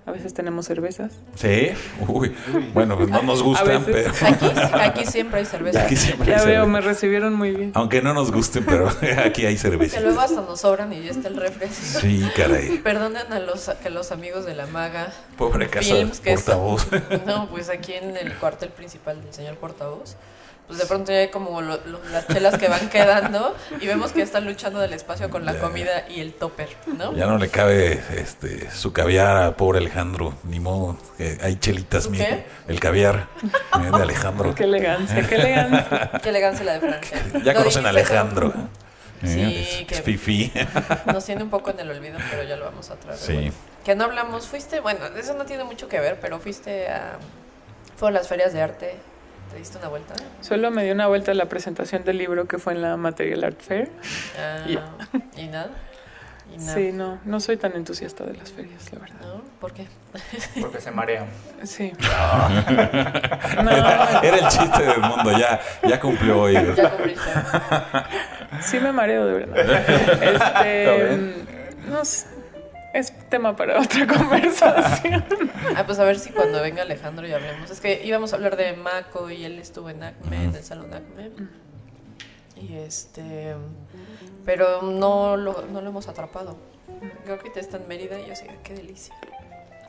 A veces tenemos cervezas. Sí, uy, bueno, pues no nos gustan, pero. Aquí, aquí siempre hay cerveza. aquí siempre hay Ya veo, cerveza. me recibieron muy bien. Aunque no nos gusten, pero [LAUGHS] aquí hay Que cerveza. luego hasta nos sobran y ya está el refri. Sí, caray. Perdonen a los, que los amigos de la maga. Pobre casa Films, que portavoz. No, pues aquí en el cuartel principal del señor portavoz. Pues de pronto ya hay como lo- lo- las chelas que van quedando y vemos que están luchando del espacio con la Ya. comida y el topper, ¿no? Ya no le cabe este su caviar a pobre Alejandro, ni modo. que hay chelitas, ¿Su mire. qué? El caviar eh, de Alejandro. Qué elegancia, qué elegancia. [LAUGHS] Qué elegancia la de Francia. [LAUGHS] Ya Lo conocen a Alejandro. Sí, Eh, es, que- es fifí. ¿no? [LAUGHS] Nos tiene un poco en el olvido, pero ya lo vamos a traer. Sí. Bueno, que no hablamos, fuiste, bueno, eso no tiene mucho que ver, pero fuiste a... Fueron las ferias de arte, ¿te diste una vuelta? Solo me dio una vuelta a la presentación del libro que fue en la Material Art Fair. Ah. ¿Y nada? ¿Y nada? Sí, no, no soy tan entusiasta de las ferias, la verdad. ¿No? ¿Por qué? Porque se marea. Sí. [LAUGHS] Era el chiste del mundo, ya, ya cumplió hoy. Ya cumpliste. sí me mareo de verdad. [LAUGHS] Este, no sé, es tema para otra [LAUGHS] conversación. Ah, pues a ver si cuando venga Alejandro ya hablemos. Es que íbamos a hablar de Mako y él estuvo en ACME, en el salón ACME. Y este. Pero no lo, no lo hemos atrapado. Creo que te está en Mérida y yo sé, qué delicia.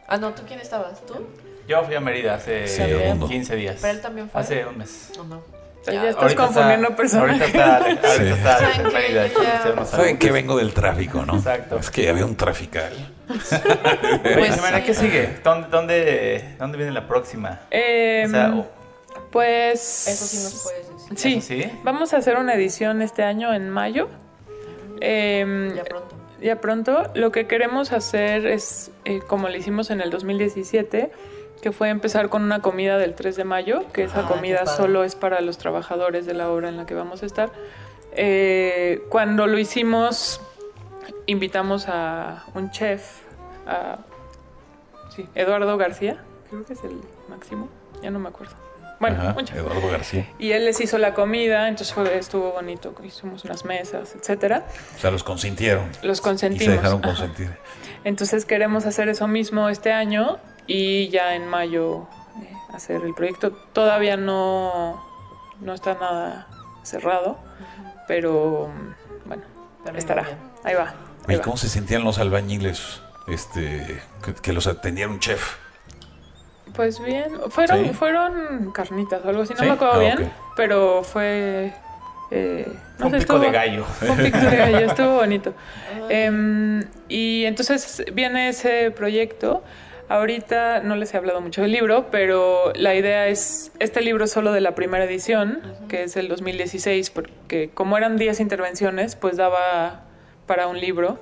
Ah, no, ¿tú quién estabas? ¿Tú? Yo fui a Mérida hace Sí, el mundo. 15 días. Pero él también fue. Hace un mes. ¿O no? Ya Ya, estás Ahorita confundiendo está- personajes. Ahorita está, ahorita Sí. está ¿Saben unos Saben que vengo del tráfico, ¿no? Exacto. Es que había un trafical. Pues sí. ¿qué sigue? ¿Dónde, dónde, ¿Dónde viene la próxima? Eh, O sea, o- pues. Eso sí nos puedes decir. Sí, ¿Eso sí? vamos a hacer una edición este año en mayo. Em, Ya pronto. ya pronto. Lo que queremos hacer es, eh, como lo hicimos en el 2017, que fue empezar con una comida del 3 de mayo, que esa Ah, comida solo es para los trabajadores de la obra en la que vamos a estar. Eh, cuando lo hicimos, invitamos a un chef, a sí, Eduardo García, creo que es el máximo, ya no me acuerdo. Bueno, Ajá, un chef. Eduardo García. Y él les hizo la comida, entonces fue- estuvo bonito, hicimos unas mesas, etcétera. O sea, los consintieron. Los Y consentimos. se dejaron Ajá. consentir. Entonces queremos hacer eso mismo este año y ya en mayo eh, hacer el proyecto. Todavía no, no está nada cerrado, pero bueno, estará. bien. Ahí va. ahí ¿Y va. cómo se sentían los albañiles este, que, que los atendía un chef? Pues bien, fueron, Sí. fueron carnitas o algo así, no Sí, me acuerdo ah, bien, pero fue... eh, no un sé, pico de gallo. Un pico de gallo, estuvo bonito. [LAUGHS] Em, y entonces viene ese proyecto. Ahorita no les he hablado mucho del libro, pero la idea es, este libro es solo de la primera edición, que es el 2016, porque como eran 10 intervenciones, pues daba para un libro.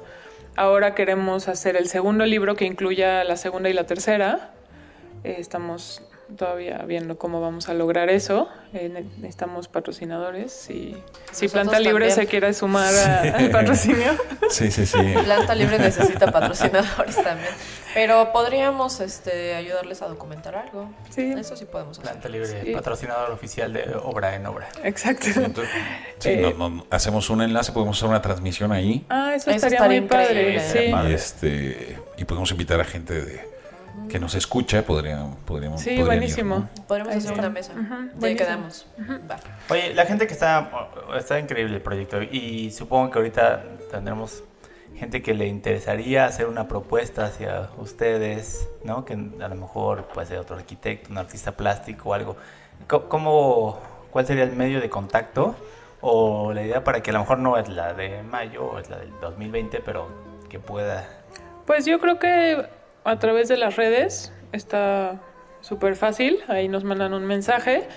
Ahora queremos hacer el segundo libro que incluya la segunda y la tercera. Eh, estamos todavía viendo cómo vamos a lograr eso. Eh, ne- necesitamos patrocinadores y si Nosotros Planta Libre también. se quiere sumar al patrocinio. Sí, sí, sí. Planta Libre necesita patrocinadores también. Pero podríamos este, ayudarles a documentar algo. Sí. Eso sí podemos hacer. Planta Libre, Sí. patrocinador oficial de obra en obra. Exacto. Entonces, sí, Eh, no- no- hacemos un enlace, podemos hacer una transmisión ahí. Ah, eso, Eso estaría, estaría muy padre. increíble. Sí. Padre. Y este y podemos invitar a gente de, que nos escucha, podría, podríamos Sí, podrían ir, buenísimo. ¿no? Podríamos hacer una mesa. Ujú, Ya buenísimo. quedamos. Va. Oye, la gente que está, está increíble el proyecto y supongo que ahorita tendremos gente que le interesaría hacer una propuesta hacia ustedes, ¿no? Que a lo mejor puede ser otro arquitecto, un artista plástico o algo. ¿Cómo, cuál sería el medio de contacto? O la idea para que a lo mejor no es la de mayo o es la del 2020, pero que pueda... Pues yo creo que a través de las redes está súper fácil. Ahí nos mandan un mensaje.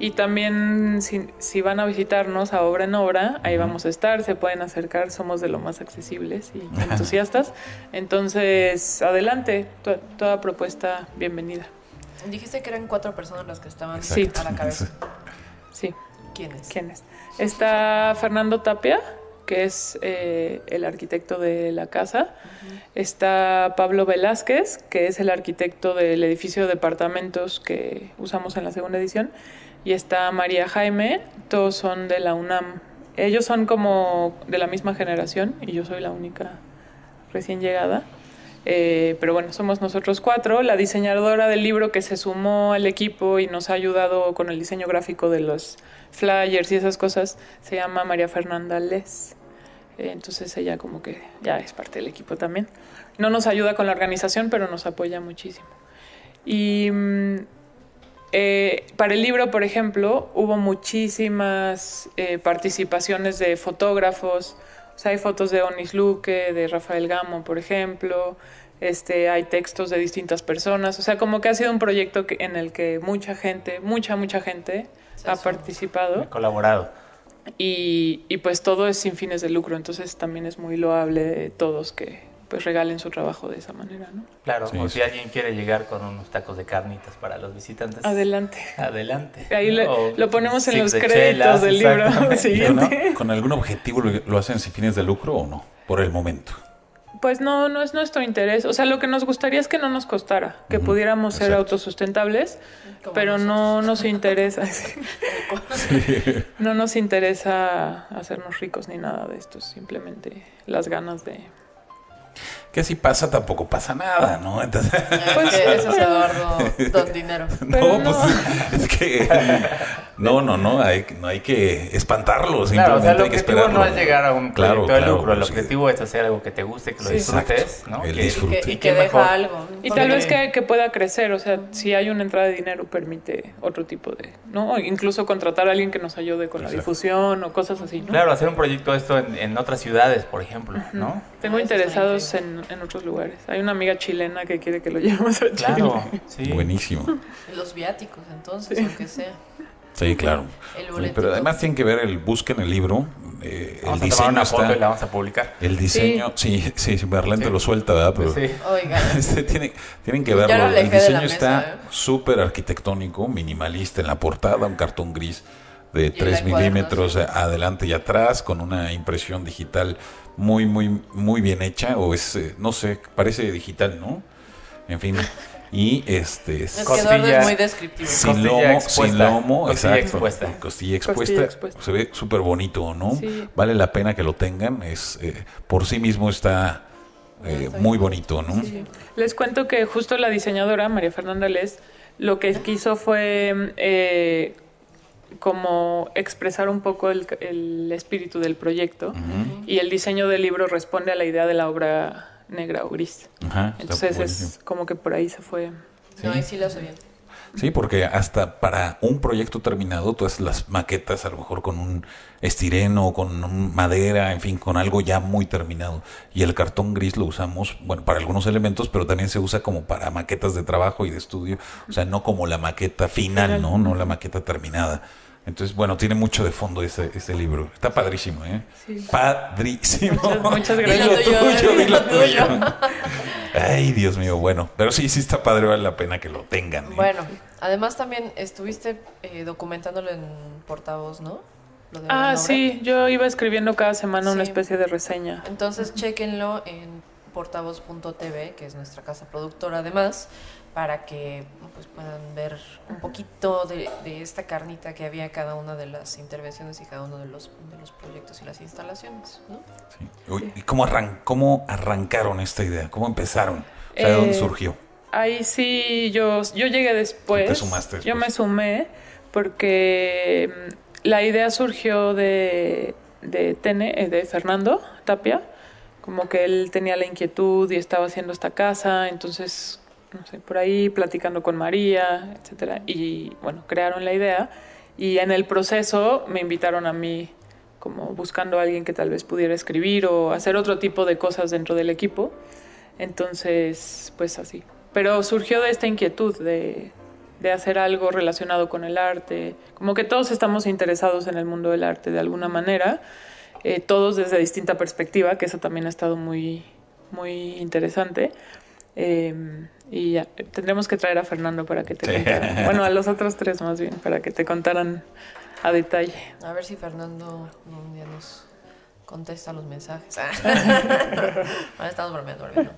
Y también si, si van a visitarnos a Obra en Obra, ahí vamos a estar, se pueden acercar, somos de lo más accesibles y entusiastas. Entonces, adelante, to- toda propuesta bienvenida. Dijiste que eran cuatro personas las que estaban Sí. a la cabeza. Sí, ¿Quiénes? ¿quiénes? Está Fernando Tapia, que es eh, el arquitecto de la casa. Está Pablo Velázquez, que es el arquitecto del edificio de departamentos que usamos en la segunda edición. Y está María Jaime, todos son de la UNAM. Ellos son como de la misma generación y yo soy la única recién llegada. Eh, pero bueno, somos nosotros cuatro. La diseñadora del libro que se sumó al equipo y nos ha ayudado con el diseño gráfico de los flyers y esas cosas se llama María Fernanda Les. Entonces ella como que ya es parte del equipo también. No nos ayuda con la organización, pero nos apoya muchísimo. Y mm, eh, para el libro, por ejemplo, hubo muchísimas eh, participaciones de fotógrafos. O sea, hay fotos de Onis Luque, de Rafael Gamo, por ejemplo. Este, hay textos de distintas personas. O sea, como que ha sido un proyecto que- en el que mucha gente, mucha, mucha gente Se ha participado. He colaborado. Y, y pues todo es sin fines de lucro. Entonces también es muy loable de todos que pues regalen su trabajo de esa manera, ¿no? Claro, Sí, o sí. si alguien quiere llegar con unos tacos de carnitas para los visitantes. Adelante. Adelante. Ahí le- lo ponemos en los de créditos chelas, del libro siguiente. [LAUGHS] ¿No? ¿Con algún objetivo lo, lo hacen sin fines de lucro o no? Por el momento. Pues no, no es nuestro interés. O sea, lo que nos gustaría es que no nos costara, que pudiéramos ser autosustentables, pero no nos interesa. [LAUGHS] no nos interesa hacernos ricos ni nada de esto, simplemente las ganas de... Que si pasa, tampoco pasa nada, ¿no? Entonces, Es Pues, que ese es Eduardo Don Dinero. [LAUGHS] No, no. pues es que no, no, no, hay, no hay que espantarlo, Claro, o simplemente sea, el hay que objetivo esperarlo. no es llegar a un Claro, proyecto de claro, lucro, el pues, objetivo es hacer algo que te guste, que lo Sí. disfrutes, ¿no? el Que- disfrute. Y que, y que deja mejor. algo. Y tal vez que, que pueda crecer, o sea, si hay una entrada de dinero permite otro tipo de, ¿no? Incluso contratar a alguien que nos ayude con la Exacto. difusión o cosas así, ¿no? Claro, hacer un proyecto de esto en, en otras ciudades, por ejemplo, ¿no? Tengo Ah, eso está interesados en, en otros lugares. Hay una amiga chilena que quiere que lo [LAUGHS] llevemos a Chile. Claro, sí. Buenísimo. Los viáticos, entonces, aunque sea. Sí, claro. Sí, pero además tienen que ver el busquen el libro, eh, el tomar diseño una foto y la está, vamos a publicar. el diseño, sí, sí, sí, Berlante Sí. lo suelta, ¿verdad? Pero Sí. Oigan, [LAUGHS] Este, tienen, tienen que verlo. el diseño mesa, está ¿eh? súper arquitectónico, minimalista en la portada, un cartón gris de Y 3 la milímetros adelante y atrás, con una impresión digital muy, muy, muy bien hecha, o es, eh, no sé, parece digital, ¿no? En fin. Y este. es Costilla. Es muy descriptivo. Sin Costilla lomo, expuesta. sin lomo, Costilla exacto. expuesta. Costilla expuesta. Costilla expuesta. Se ve súper bonito, ¿no? Sí. Vale la pena que lo tengan. Es eh, Por sí mismo está eh, muy bonito, ¿no? Sí. Les cuento que justo la diseñadora, María Fernanda Les, lo que quiso fue eh, como expresar un poco el, el espíritu del proyecto y el diseño del libro responde a la idea de la obra negra o gris. Ajá, Entonces es como que por ahí se fue. No, y sí lo bien. Sí, porque hasta para un proyecto terminado, tú haces las maquetas a lo mejor con un estireno, con madera, en fin, con algo ya muy terminado. Y el cartón gris lo usamos, bueno, para algunos elementos, pero también se usa como para maquetas de trabajo y de estudio. O sea, no como la maqueta final, ¿no? No la maqueta terminada. Entonces, bueno, tiene mucho de fondo ese, ese libro. Está padrísimo, ¿eh? Sí. Padrísimo. Muchas- muchas gracias. lo Dilo tuyo, tuyo, di dilo lo tuyo. Ay, Dios mío, bueno. Pero sí, sí está padre, vale la pena que lo tengan. ¿eh? Bueno, además también estuviste eh, documentándolo en portavoz, ¿no? Lo de la Ah, sí, yo iba escribiendo cada semana una especie de reseña. Entonces, chequenlo en portavoz.tv, que es nuestra casa productora además, para que pues, puedan ver un poquito de, de esta carnita que había cada una de las intervenciones y cada uno de los, de los proyectos y las instalaciones. ¿no? Sí. Uy, ¿Y cómo, arran cómo arrancaron esta idea? ¿Cómo empezaron? O sea, ¿de dónde Eh, surgió? Ahí sí, yo, yo llegué después. Te sumaste Yo después. me sumé porque mm, la idea surgió de, de Tene, eh, de Fernando Tapia, como que él tenía la inquietud y estaba haciendo esta casa, entonces, no sé, por ahí platicando con María, etcétera, y bueno, crearon la idea y en el proceso me invitaron a mí como buscando a alguien que tal vez pudiera escribir o hacer otro tipo de cosas dentro del equipo. Entonces, pues así. Pero surgió de esta inquietud de, de hacer algo relacionado con el arte. Como que todos estamos interesados en el mundo del arte de alguna manera, eh, todos desde distinta perspectiva, que eso también ha estado muy, muy interesante. Eh, y ya, tendremos que traer a Fernando para que te Sí. [LAUGHS] Bueno, a los otros tres más bien, para que te contaran a detalle. A ver si Fernando un día nos contesta los mensajes. [LAUGHS] bueno, estamos bromeando, bromeando.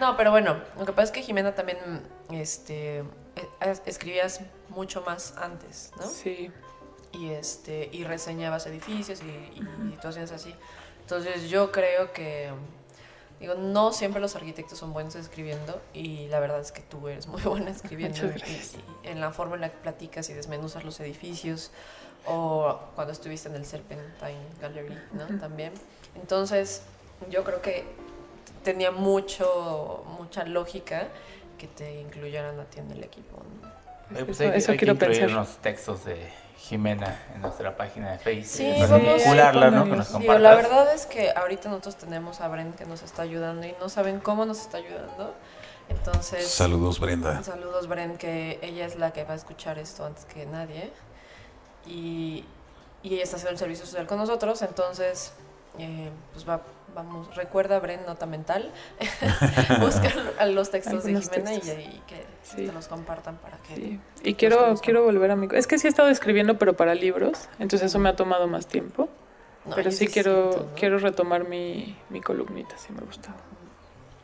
No, pero bueno, lo que pasa es que Jimena también este, eh, escribías mucho más antes, ¿no? Sí. y este y reseñabas edificios y, y situaciones así. Entonces yo creo que digo no siempre los arquitectos son buenos escribiendo y la verdad es que tú eres muy [LAUGHS] buena escribiendo y- y en la forma en la que platicas y desmenuzas los edificios o cuando estuviste en el Serpentine Gallery, ¿no? También. Entonces yo creo que tenía mucho mucha lógica que te incluyeran a ti en el equipo. ¿no? Eh, pues Eso- hay, eso hay quiero que incluir pensar. unos textos de Jimena en nuestra página de Facebook. Sí, vincularla, ¿no? Que nos Digo, la verdad es que ahorita nosotros tenemos a Bren que nos está ayudando y no saben cómo nos está ayudando. Entonces, Saludos, Brenda. saludos Bren, que ella es la que va a escuchar esto antes que nadie. Y, y ella está haciendo el servicio social con nosotros, entonces, eh, pues va, vamos, recuerda Bren, nota mental, [LAUGHS] busca los textos de Jimena y, textos. y que Sí. te los compartan para que... Sí. Y quiero, quiero volver a mi... Es que sí he estado escribiendo, pero para libros, entonces eso me ha tomado más tiempo. No, pero sí quiero, siento, ¿no? quiero retomar mi, mi columnita, sí me gusta.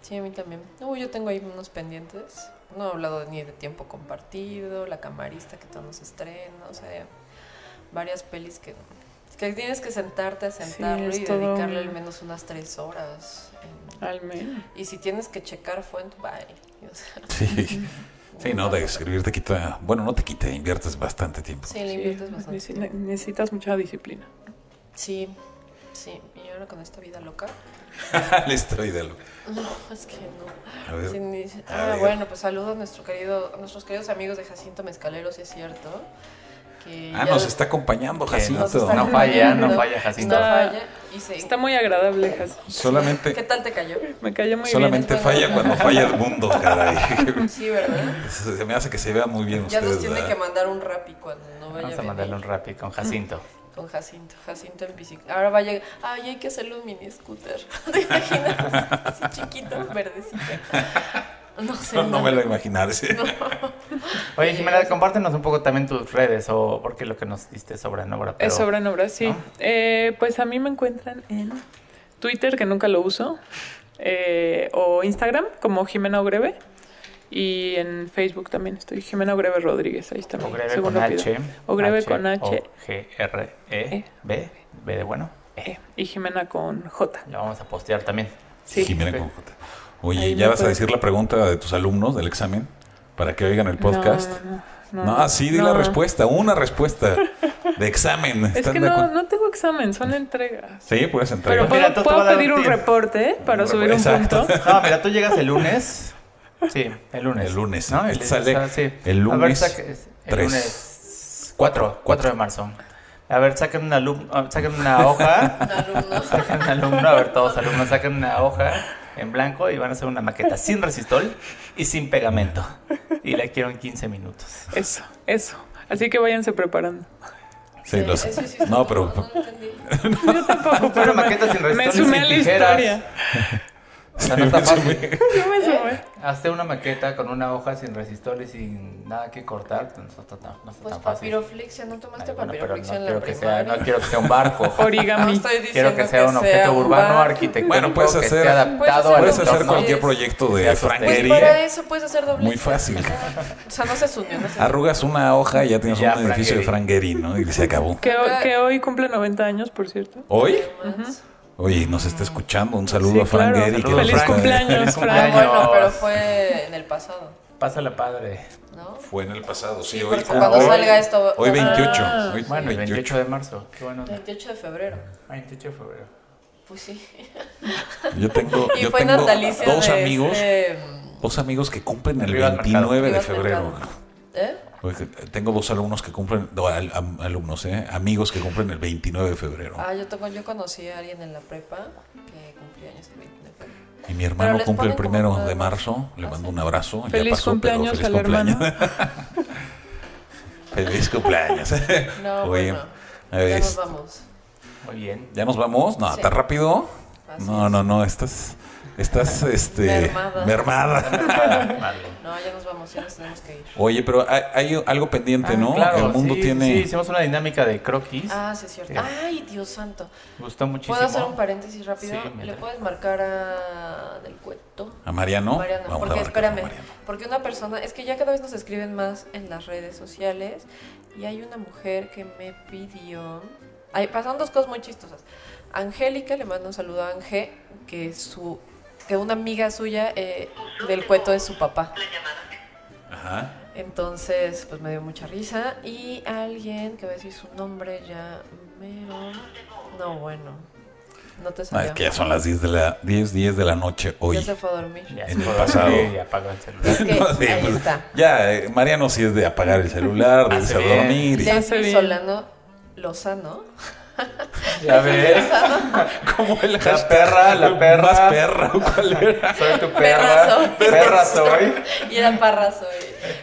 Sí, a mí también. Uy, yo tengo ahí unos pendientes. No he hablado ni de tiempo compartido, la camarista que todos nos estrena, o sea, varias pelis que, que tienes que sentarte a sentarlo y todo dedicarle al menos unas tres horas. en- Al menos. y si tienes que checar fuente, bye. [LAUGHS] O sea, Sí. Sí, no, de escribir te quita. Bueno, no te quita, inviertes bastante tiempo. sí, le inviertes bastante. Necesi- tiempo. necesitas mucha disciplina. Sí, sí. Y ahora con esta vida loca. Le estoy de lo- No, es que no. A ver. Sí, ni- A ah, ver. bueno, pues saludo a, nuestro querido, a nuestros queridos amigos de Jacinto Mezcalero, si es cierto. Que Ah, nos está acompañando Jacinto. nos está No falla, no falla, Jacinto. No Está- falla. Y se- Está muy agradable. ¿Qué Solamente, tal te cayó? Me cayó muy solamente bien. falla cuando falla el mundo, caray. [LAUGHS] Sí, ¿verdad? Se me hace que se vea muy bien Ya nos ustedes. tiene ¿verdad? que mandar un rapi cuando no vaya Vamos a a mandarle un rapi con Jacinto. [LAUGHS] con Jacinto. Jacinto en bicicleta. Ahora va a llegar. Ay, hay que hacerle un mini scooter. [LAUGHS] ¿Te imaginas? Así chiquito, verdecito. No sé. No, [LAUGHS] no me lo imaginar. sí. [LAUGHS] Oye, Jimena, compártenos un poco también tus redes o porque lo que nos diste sobra en obra. Pero... Es obra en obra, sí. ¿no? Eh, pues a mí me encuentran en Twitter, que nunca lo uso, eh, o Instagram, como Jimena Ogreve. Y en Facebook también estoy Jimena Ogreve Rodríguez. Ahí está Ogreve con. H. Ogreve con H. G R E B. B de bueno. Eh, y Jimena con J. Lo vamos a postear también. Sí. Jimena con J. Oye, Ahí ¿ya vas a decir la pregunta de tus alumnos del examen? Para que oigan el podcast. No, no, No, no, sí, di no. la respuesta, una respuesta de examen. Es ¿Están que no, no tengo examen, son entregas. Sí, puedes Pero entregar. Mira, puedo, puedo a pedir un reporte para Un subir un punto. No, mira, tú llegas el lunes. [LAUGHS] Sí, el lunes. El lunes. ¿no? Este [LAUGHS] sale sí. el A lunes ver, saque- el tres. lunes 4, 4 de marzo. A ver, saquen una, alum- ah, saquen una hoja. [LAUGHS] Un alumno. Saquen un alumno, a ver, todos alumnos saquen una hoja en blanco y van a hacer una maqueta sin resistol y sin pegamento. Y la quiero en 15 minutos. Eso, eso. Así que váyanse preparando. Sí, los- sí No, pero no, no entendí. Yo tampoco, Una pero me, maqueta sin me resistol y sumé sin a la tijeras. historia. O sea, no está fácil. Yo me sumé. Hazte una maqueta con una hoja sin resistor y sin nada que cortar. pues, No está tan, no está Pues tan fácil. papiroflexia, ¿no tomaste Ay, bueno, papiroflexia no en la quiero, que sea, no quiero que sea un barco. [LAUGHS] No Origami. estoy diciendo Quiero que sea un objeto urbano arquitectónico Bueno, puedes que hacer- esté adaptado Puedes al Puedes hacer cualquier proyecto de Sea Pues franguería. para eso puedes hacer doble. Muy fácil. [LAUGHS] O sea, no se unió, no se Arrugas una hoja y ya tienes Ya, un edificio de franguerí, ¿no? Y se acabó. Que, ho- que hoy cumple 90 años, por cierto. ¿Hoy? Más. Oye, nos está escuchando. Un saludo Sí, a Frank claro. Gehry, que Feliz cumpleaños, Feliz. Ah, cumpleaños. bueno, pero fue en el pasado, Pásala padre. ¿no? Fue en el pasado, sí. Sí, hoy, cuando hoy- salga esto... hoy ah, 28. Hoy Bueno, el 28. 28 de marzo. Qué bueno. 28 de febrero. 28 de febrero. Pues sí. Yo tengo, [LAUGHS] Y yo fue tengo natalicio dos de amigos, este, dos amigos que cumplen el Arriba al 29 de febrero. ¿Eh? Porque Tengo dos alumnos que cumplen, no, al- alumnos, ¿eh? amigos que cumplen el 29 de febrero. Ah, yo, tengo, yo conocí a alguien en la prepa que cumplía años el 29 de febrero. Y mi hermano cumple el primero de marzo. Le mando un abrazo. Ya Feliz pasó, pero cumpleaños feliz al cumpleaños. hermano. [LAUGHS] feliz cumpleaños. [LAUGHS] No, [LAUGHS] Oye, bueno. a ver, Ya nos es- vamos. Muy bien. ¿Ya nos vamos? No, Sí. ¿tan rápido? Así No, es. no, no, estás, estás, este, Mermada. mermada. No, ya nos vamos, ya nos tenemos que ir. Oye, pero hay, hay algo pendiente, Ah, ¿no? claro, el mundo sí, tiene... Sí, hicimos una dinámica de croquis. Ah, sí, es cierto. Sí. Ay, Dios santo. Me gustó muchísimo. ¿Puedo hacer un paréntesis rápido? Sí, ¿Le puedes marcar a Del Cueto? ¿A Mariano? Mariano, Vamos porque a espérame, Mariano. porque una persona, es que ya cada vez nos escriben más en las redes sociales y hay una mujer que me pidió, ay, pasaron dos cosas muy chistosas. Angélica le manda un saludo a Ange, que su, que una amiga suya eh, del cueto es su papá. Ajá. Entonces, pues me dio mucha risa. Y alguien que va a decir su nombre ya mero. No, bueno. No te No, salió. es que ya son las 10 de la, 10, 10 de la noche hoy. Ya se fue a dormir. Ya en se el fue, pasado. ya apagó el celular. Es que [LAUGHS] No, sí, ahí pues, está. Ya, eh, Mariano sí es de apagar el celular, de irse a dormir. y-. Solano Lozano. Ya ves. [LAUGHS] Como el La hashtag perra, la perra. Más perra, ¿cuál era? Soy tu Perra perra. soy. Perra soy. [LAUGHS] Y era parra soy.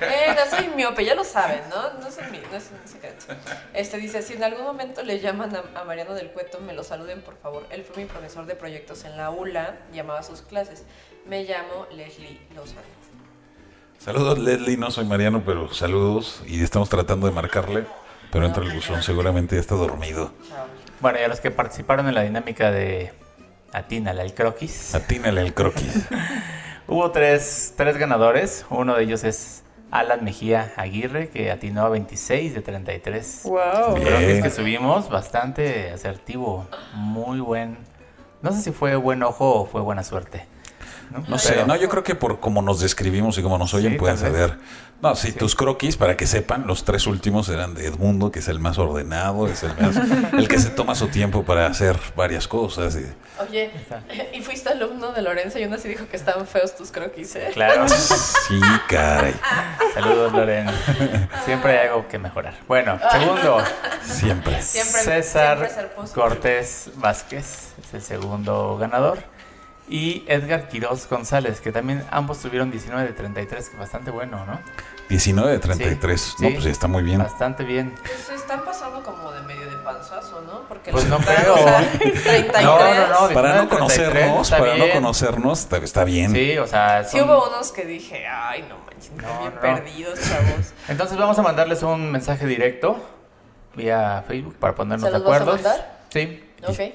Eh, no soy miope, ya lo saben, ¿no? No es, un, mi- no es un secreto. Este dice, si en algún momento le llaman a, a Mariano del Cueto, me lo saluden, por favor. Él fue mi profesor de proyectos en la ULA, llamaba sus clases. Me llamo Leslie Lozano. Saludos, Leslie. No soy Mariano, pero saludos. Y estamos tratando de marcarle. Pero entra el buzón, seguramente ya está dormido. Bueno, y a los que participaron en la dinámica de Atínala, el croquis. Atínale el croquis. [LAUGHS] Hubo tres, tres ganadores. Uno de ellos es Alan Mejía Aguirre, que atinó a 26 de 33. Wow. Bien. croquis que subimos, bastante asertivo, muy buen. No sé si fue buen ojo o fue buena suerte. No, No sé, Pero- no, yo creo que por como nos describimos y como nos oyen Sí, pueden saber. No, sí, tus croquis, para que sepan, los tres últimos eran de Edmundo, que es el más ordenado, es el más, [LAUGHS] el que se toma su tiempo para hacer varias cosas. y- Oye, [LAUGHS] ¿y fuiste alumno de Lorenzo y uno así dijo que estaban feos tus croquis, eh? Claro. [LAUGHS] Sí, caray. Saludos, Loren. Siempre hay algo que mejorar. Bueno, segundo, Siempre. Siempre- César siempre. Cortés Vázquez es el segundo ganador. Y Edgar Quiroz González, que también ambos tuvieron 19 de 33, que bastante bueno, ¿no? 19 de 33. Sí, no, sí. pues está muy bien. Bastante bien. Pues se están pasando como de medio de panzazo, ¿no? Porque Pues no creo. o sea, [LAUGHS] 33. No, no, no. Para 19 no de 33 conocernos, para no bien. conocernos, está, está bien. Sí, o sea, Sí son- hubo unos que dije, ay, no manches, No, bien no. perdidos, chavos. [LAUGHS] Entonces vamos a mandarles un mensaje directo vía Facebook para ponernos ¿Se de los vas a acuerdo. mandar? Sí.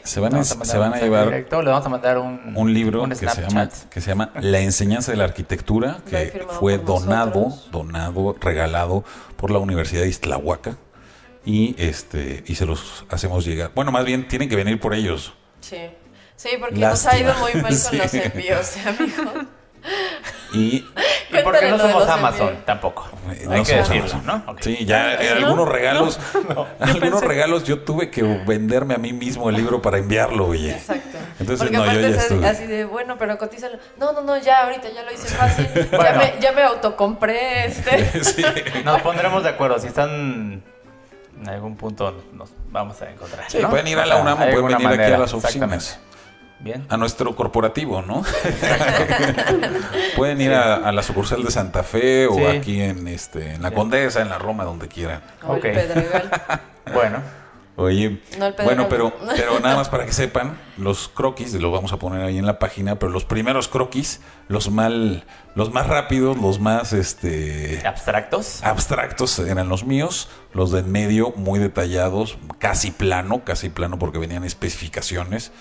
Se van a, se van llevar directo, le vamos a mandar un, un libro un que se, llama, que se llama La enseñanza de la arquitectura, que fue donado, nosotros. donado, regalado por la Universidad de Iztlahuaca y este y se los hacemos llegar. Bueno, más bien tienen que venir por ellos. Sí. Sí, porque nos ha ido muy mal [LAUGHS] con Sí. los envíos, ¿eh, amigo. Y Y porque no somos Amazon envíos. tampoco. eh, Hay no que somos decirlo, Amazon. ¿no? Sí, ya eh, ¿no? algunos [LAUGHS] regalos, [LAUGHS] [LAUGHS] algunos pensé- regalos yo tuve que venderme a mí mismo el libro para enviarlo, oye. Exacto. Entonces, Porque no, yo ya es estuve. así de, bueno, pero cotízalo. No, no, no, ya, ahorita ya lo hice fácil. ya, me, ya me autocompré este. Sí. Nos pondremos de acuerdo. Si están en algún punto, nos vamos a encontrar. Sí, ¿no? pueden ir a la UNAM o pueden venir aquí a las oficinas. Bien. A nuestro corporativo, ¿no? [LAUGHS] Pueden ir a, a la sucursal de Santa Fe o Sí. aquí en este en la Condesa, en la Roma, donde quieran. Como el Ok. Pedregal. [LAUGHS] Bueno, Oye, No, el bueno, pero, pero nada más para que sepan, los croquis, los vamos a poner ahí en la página, pero los primeros croquis, los mal, los más rápidos, los más este Abstractos. abstractos eran los míos, los de en medio muy detallados, casi plano, casi plano porque venían especificaciones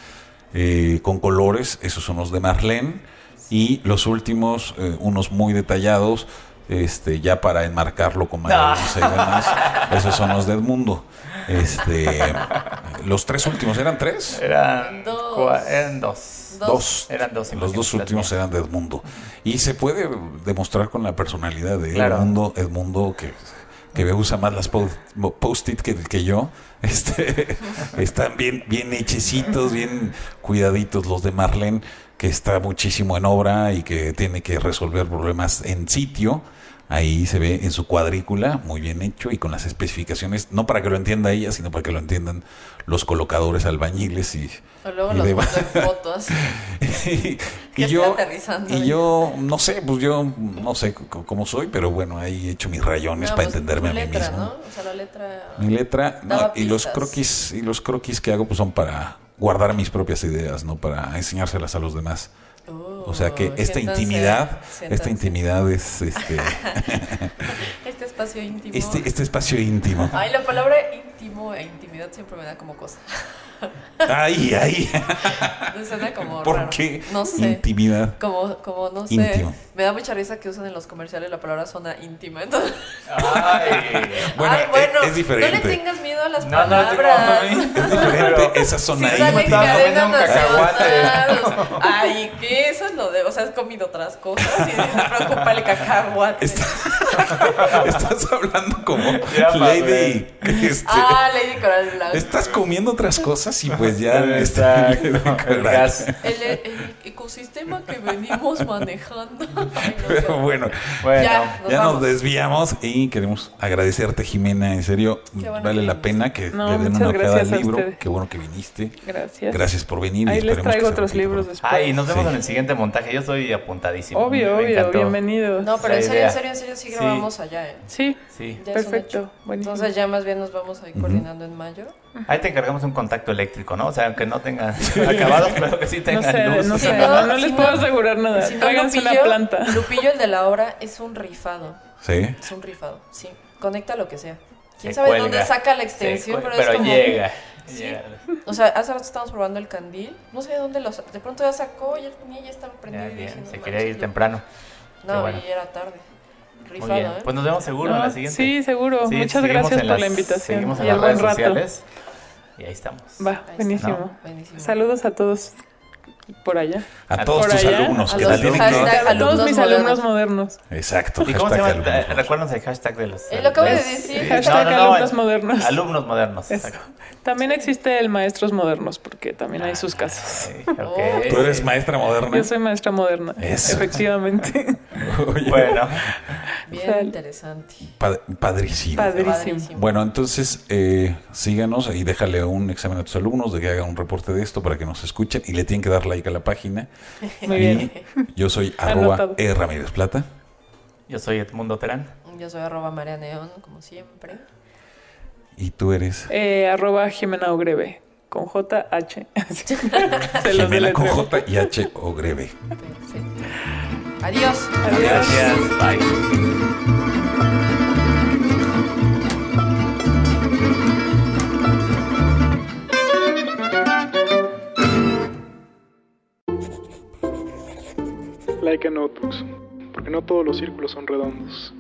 eh, con colores, esos son los de Marlene, y los últimos, eh, unos muy detallados, este, ya para enmarcarlo con mayonesa y demás, esos son los de Edmundo. Este, los tres últimos, ¿eran tres? Eran Dos. eran dos. Dos. Dos. Eran dos Los dos últimos eran de Edmundo. Y se puede demostrar con la personalidad de Claro. Edmundo, Edmundo que, que usa más las po- post-it que, que yo. [LAUGHS] Este, están bien, bien hechecitos, bien cuidaditos los de Marlene, que está muchísimo en obra y que tiene que resolver problemas en sitio. Ahí se ve en su cuadrícula, muy bien hecho y con las especificaciones, no para que lo entienda ella, sino para que lo entiendan los colocadores albañiles y, O luego y los en fotos. [LAUGHS] y yo aterrizando y yo no sé pues yo no sé cómo soy pero bueno ahí he hecho mis rayones No, para pues, entenderme a mí letra, mismo. ¿no? O sea, la letra... mi letra no, y los croquis y los croquis que hago pues son para guardar mis propias ideas no para enseñárselas a los demás o sea que Oh, esta siéntanse, intimidad siéntanse. esta intimidad es este [LAUGHS] Este espacio íntimo. este este espacio íntimo Ay, la palabra íntimo e intimidad siempre me da como cosa. Ay ay Suena como ¿por raro. qué No sé. intimidad Como, como, no sé. Íntimo. Me da mucha risa que usan en los comerciales la palabra zona íntima. Entonces, Ay. Bueno, Ay, es- bueno, es diferente. No le tengas miedo a las No, no, palabras. no, es diferente esa Si zona sale me íntima cadena nacional. Ay, ¿qué? Eso es lo de. O sea, has comido otras cosas y me preocupa el cacahuate. Está- [LAUGHS] Estás hablando como Ya, Lady. este, Ah, Lady Coral Blanco. estás comiendo otras cosas y pues ya. este, Exacto, [LAUGHS] el gas. [LAUGHS] El, el ecosistema que venimos manejando. Ay, [LAUGHS] no, Pero bueno, Bueno, Ya. ya nos desviamos y queremos agradecerte, Jimena. En serio, bueno vale la pena que No, le den una ojeada al libro. Qué bueno que viniste. Gracias. Gracias por venir. y Ahí les esperemos que traigo otros libros pronto. después. Ay, nos vemos Sí. en el siguiente montaje. Yo estoy apuntadísimo. Obvio, Me obvio, encantó. bienvenidos. No, pero en serio, en serio, en serio, sí Sí. grabamos allá, ¿eh? Sí, Sí. Ya perfecto. Entonces ya más bien nos vamos a ir coordinando en mayo. Ahí te encargamos un contacto eléctrico, ¿no? O sea, aunque no tengan [LAUGHS] acabados, pero que sí no tengan sé, luz. no Si sé, no- no, no si les puedo asegurar nada. Si no, Tráiganse una Lupillo- planta. Lupillo, el de la obra, es un rifado. Sí. Es un rifado, sí. Conecta lo que sea. ¿Quién Se sabe cuelga. dónde saca la extensión? cuelga, pero, es como... llega. Sí. llega. O sea, hace rato estábamos probando el candil. No sé de dónde lo De pronto ya sacó, ya tenía, ya estaba prendido. Ya, y dije, no se manches, quería ir temprano. No, bueno. y era tarde. Muy Rifado, bien. ¿eh? Pues nos vemos seguro en la siguiente. Sí, seguro. Sí, Muchas gracias por las- la invitación. Seguimos en y las redes rato. sociales. Y ahí estamos. Va, buenísimo. ¿No? Buenísimo. Saludos a todos por allá. A todos Por tus allá, alumnos a que los la tienen hashtag que. A todos mis alumnos modernos. Exacto. ¿Y cómo se hashtag llama? Recuérdanos el hashtag de los... Eh, lo acabo de decir. sí, Hashtag no, no, no, alumnos modernos. Alumnos modernos. Exacto. También existe el maestros modernos, porque también hay sus casos. Sí, ok. Oh. Tú eres maestra moderna. Yo soy maestra moderna, Eso. efectivamente. [LAUGHS] Oye, Bueno, Bien interesante. pa- padrísimo. Padrísimo. Padrísimo. Bueno, entonces eh, síganos y déjale un examen a tus alumnos de que hagan un reporte de esto para que nos escuchen y le tienen que dar like a la página. Muy Y bien. yo soy [LAUGHS] arroba. E Ramírez Plata. yo soy Edmundo Terán. Yo soy arroba María Neón, como siempre. Y tú eres Eh, arroba Jimena Ogreve, con JH. [LAUGHS] Jimena con. J y H o Greve. Perfecto. Adiós. Gracias. Bye. Like a Notebooks, porque no todos los círculos son redondos.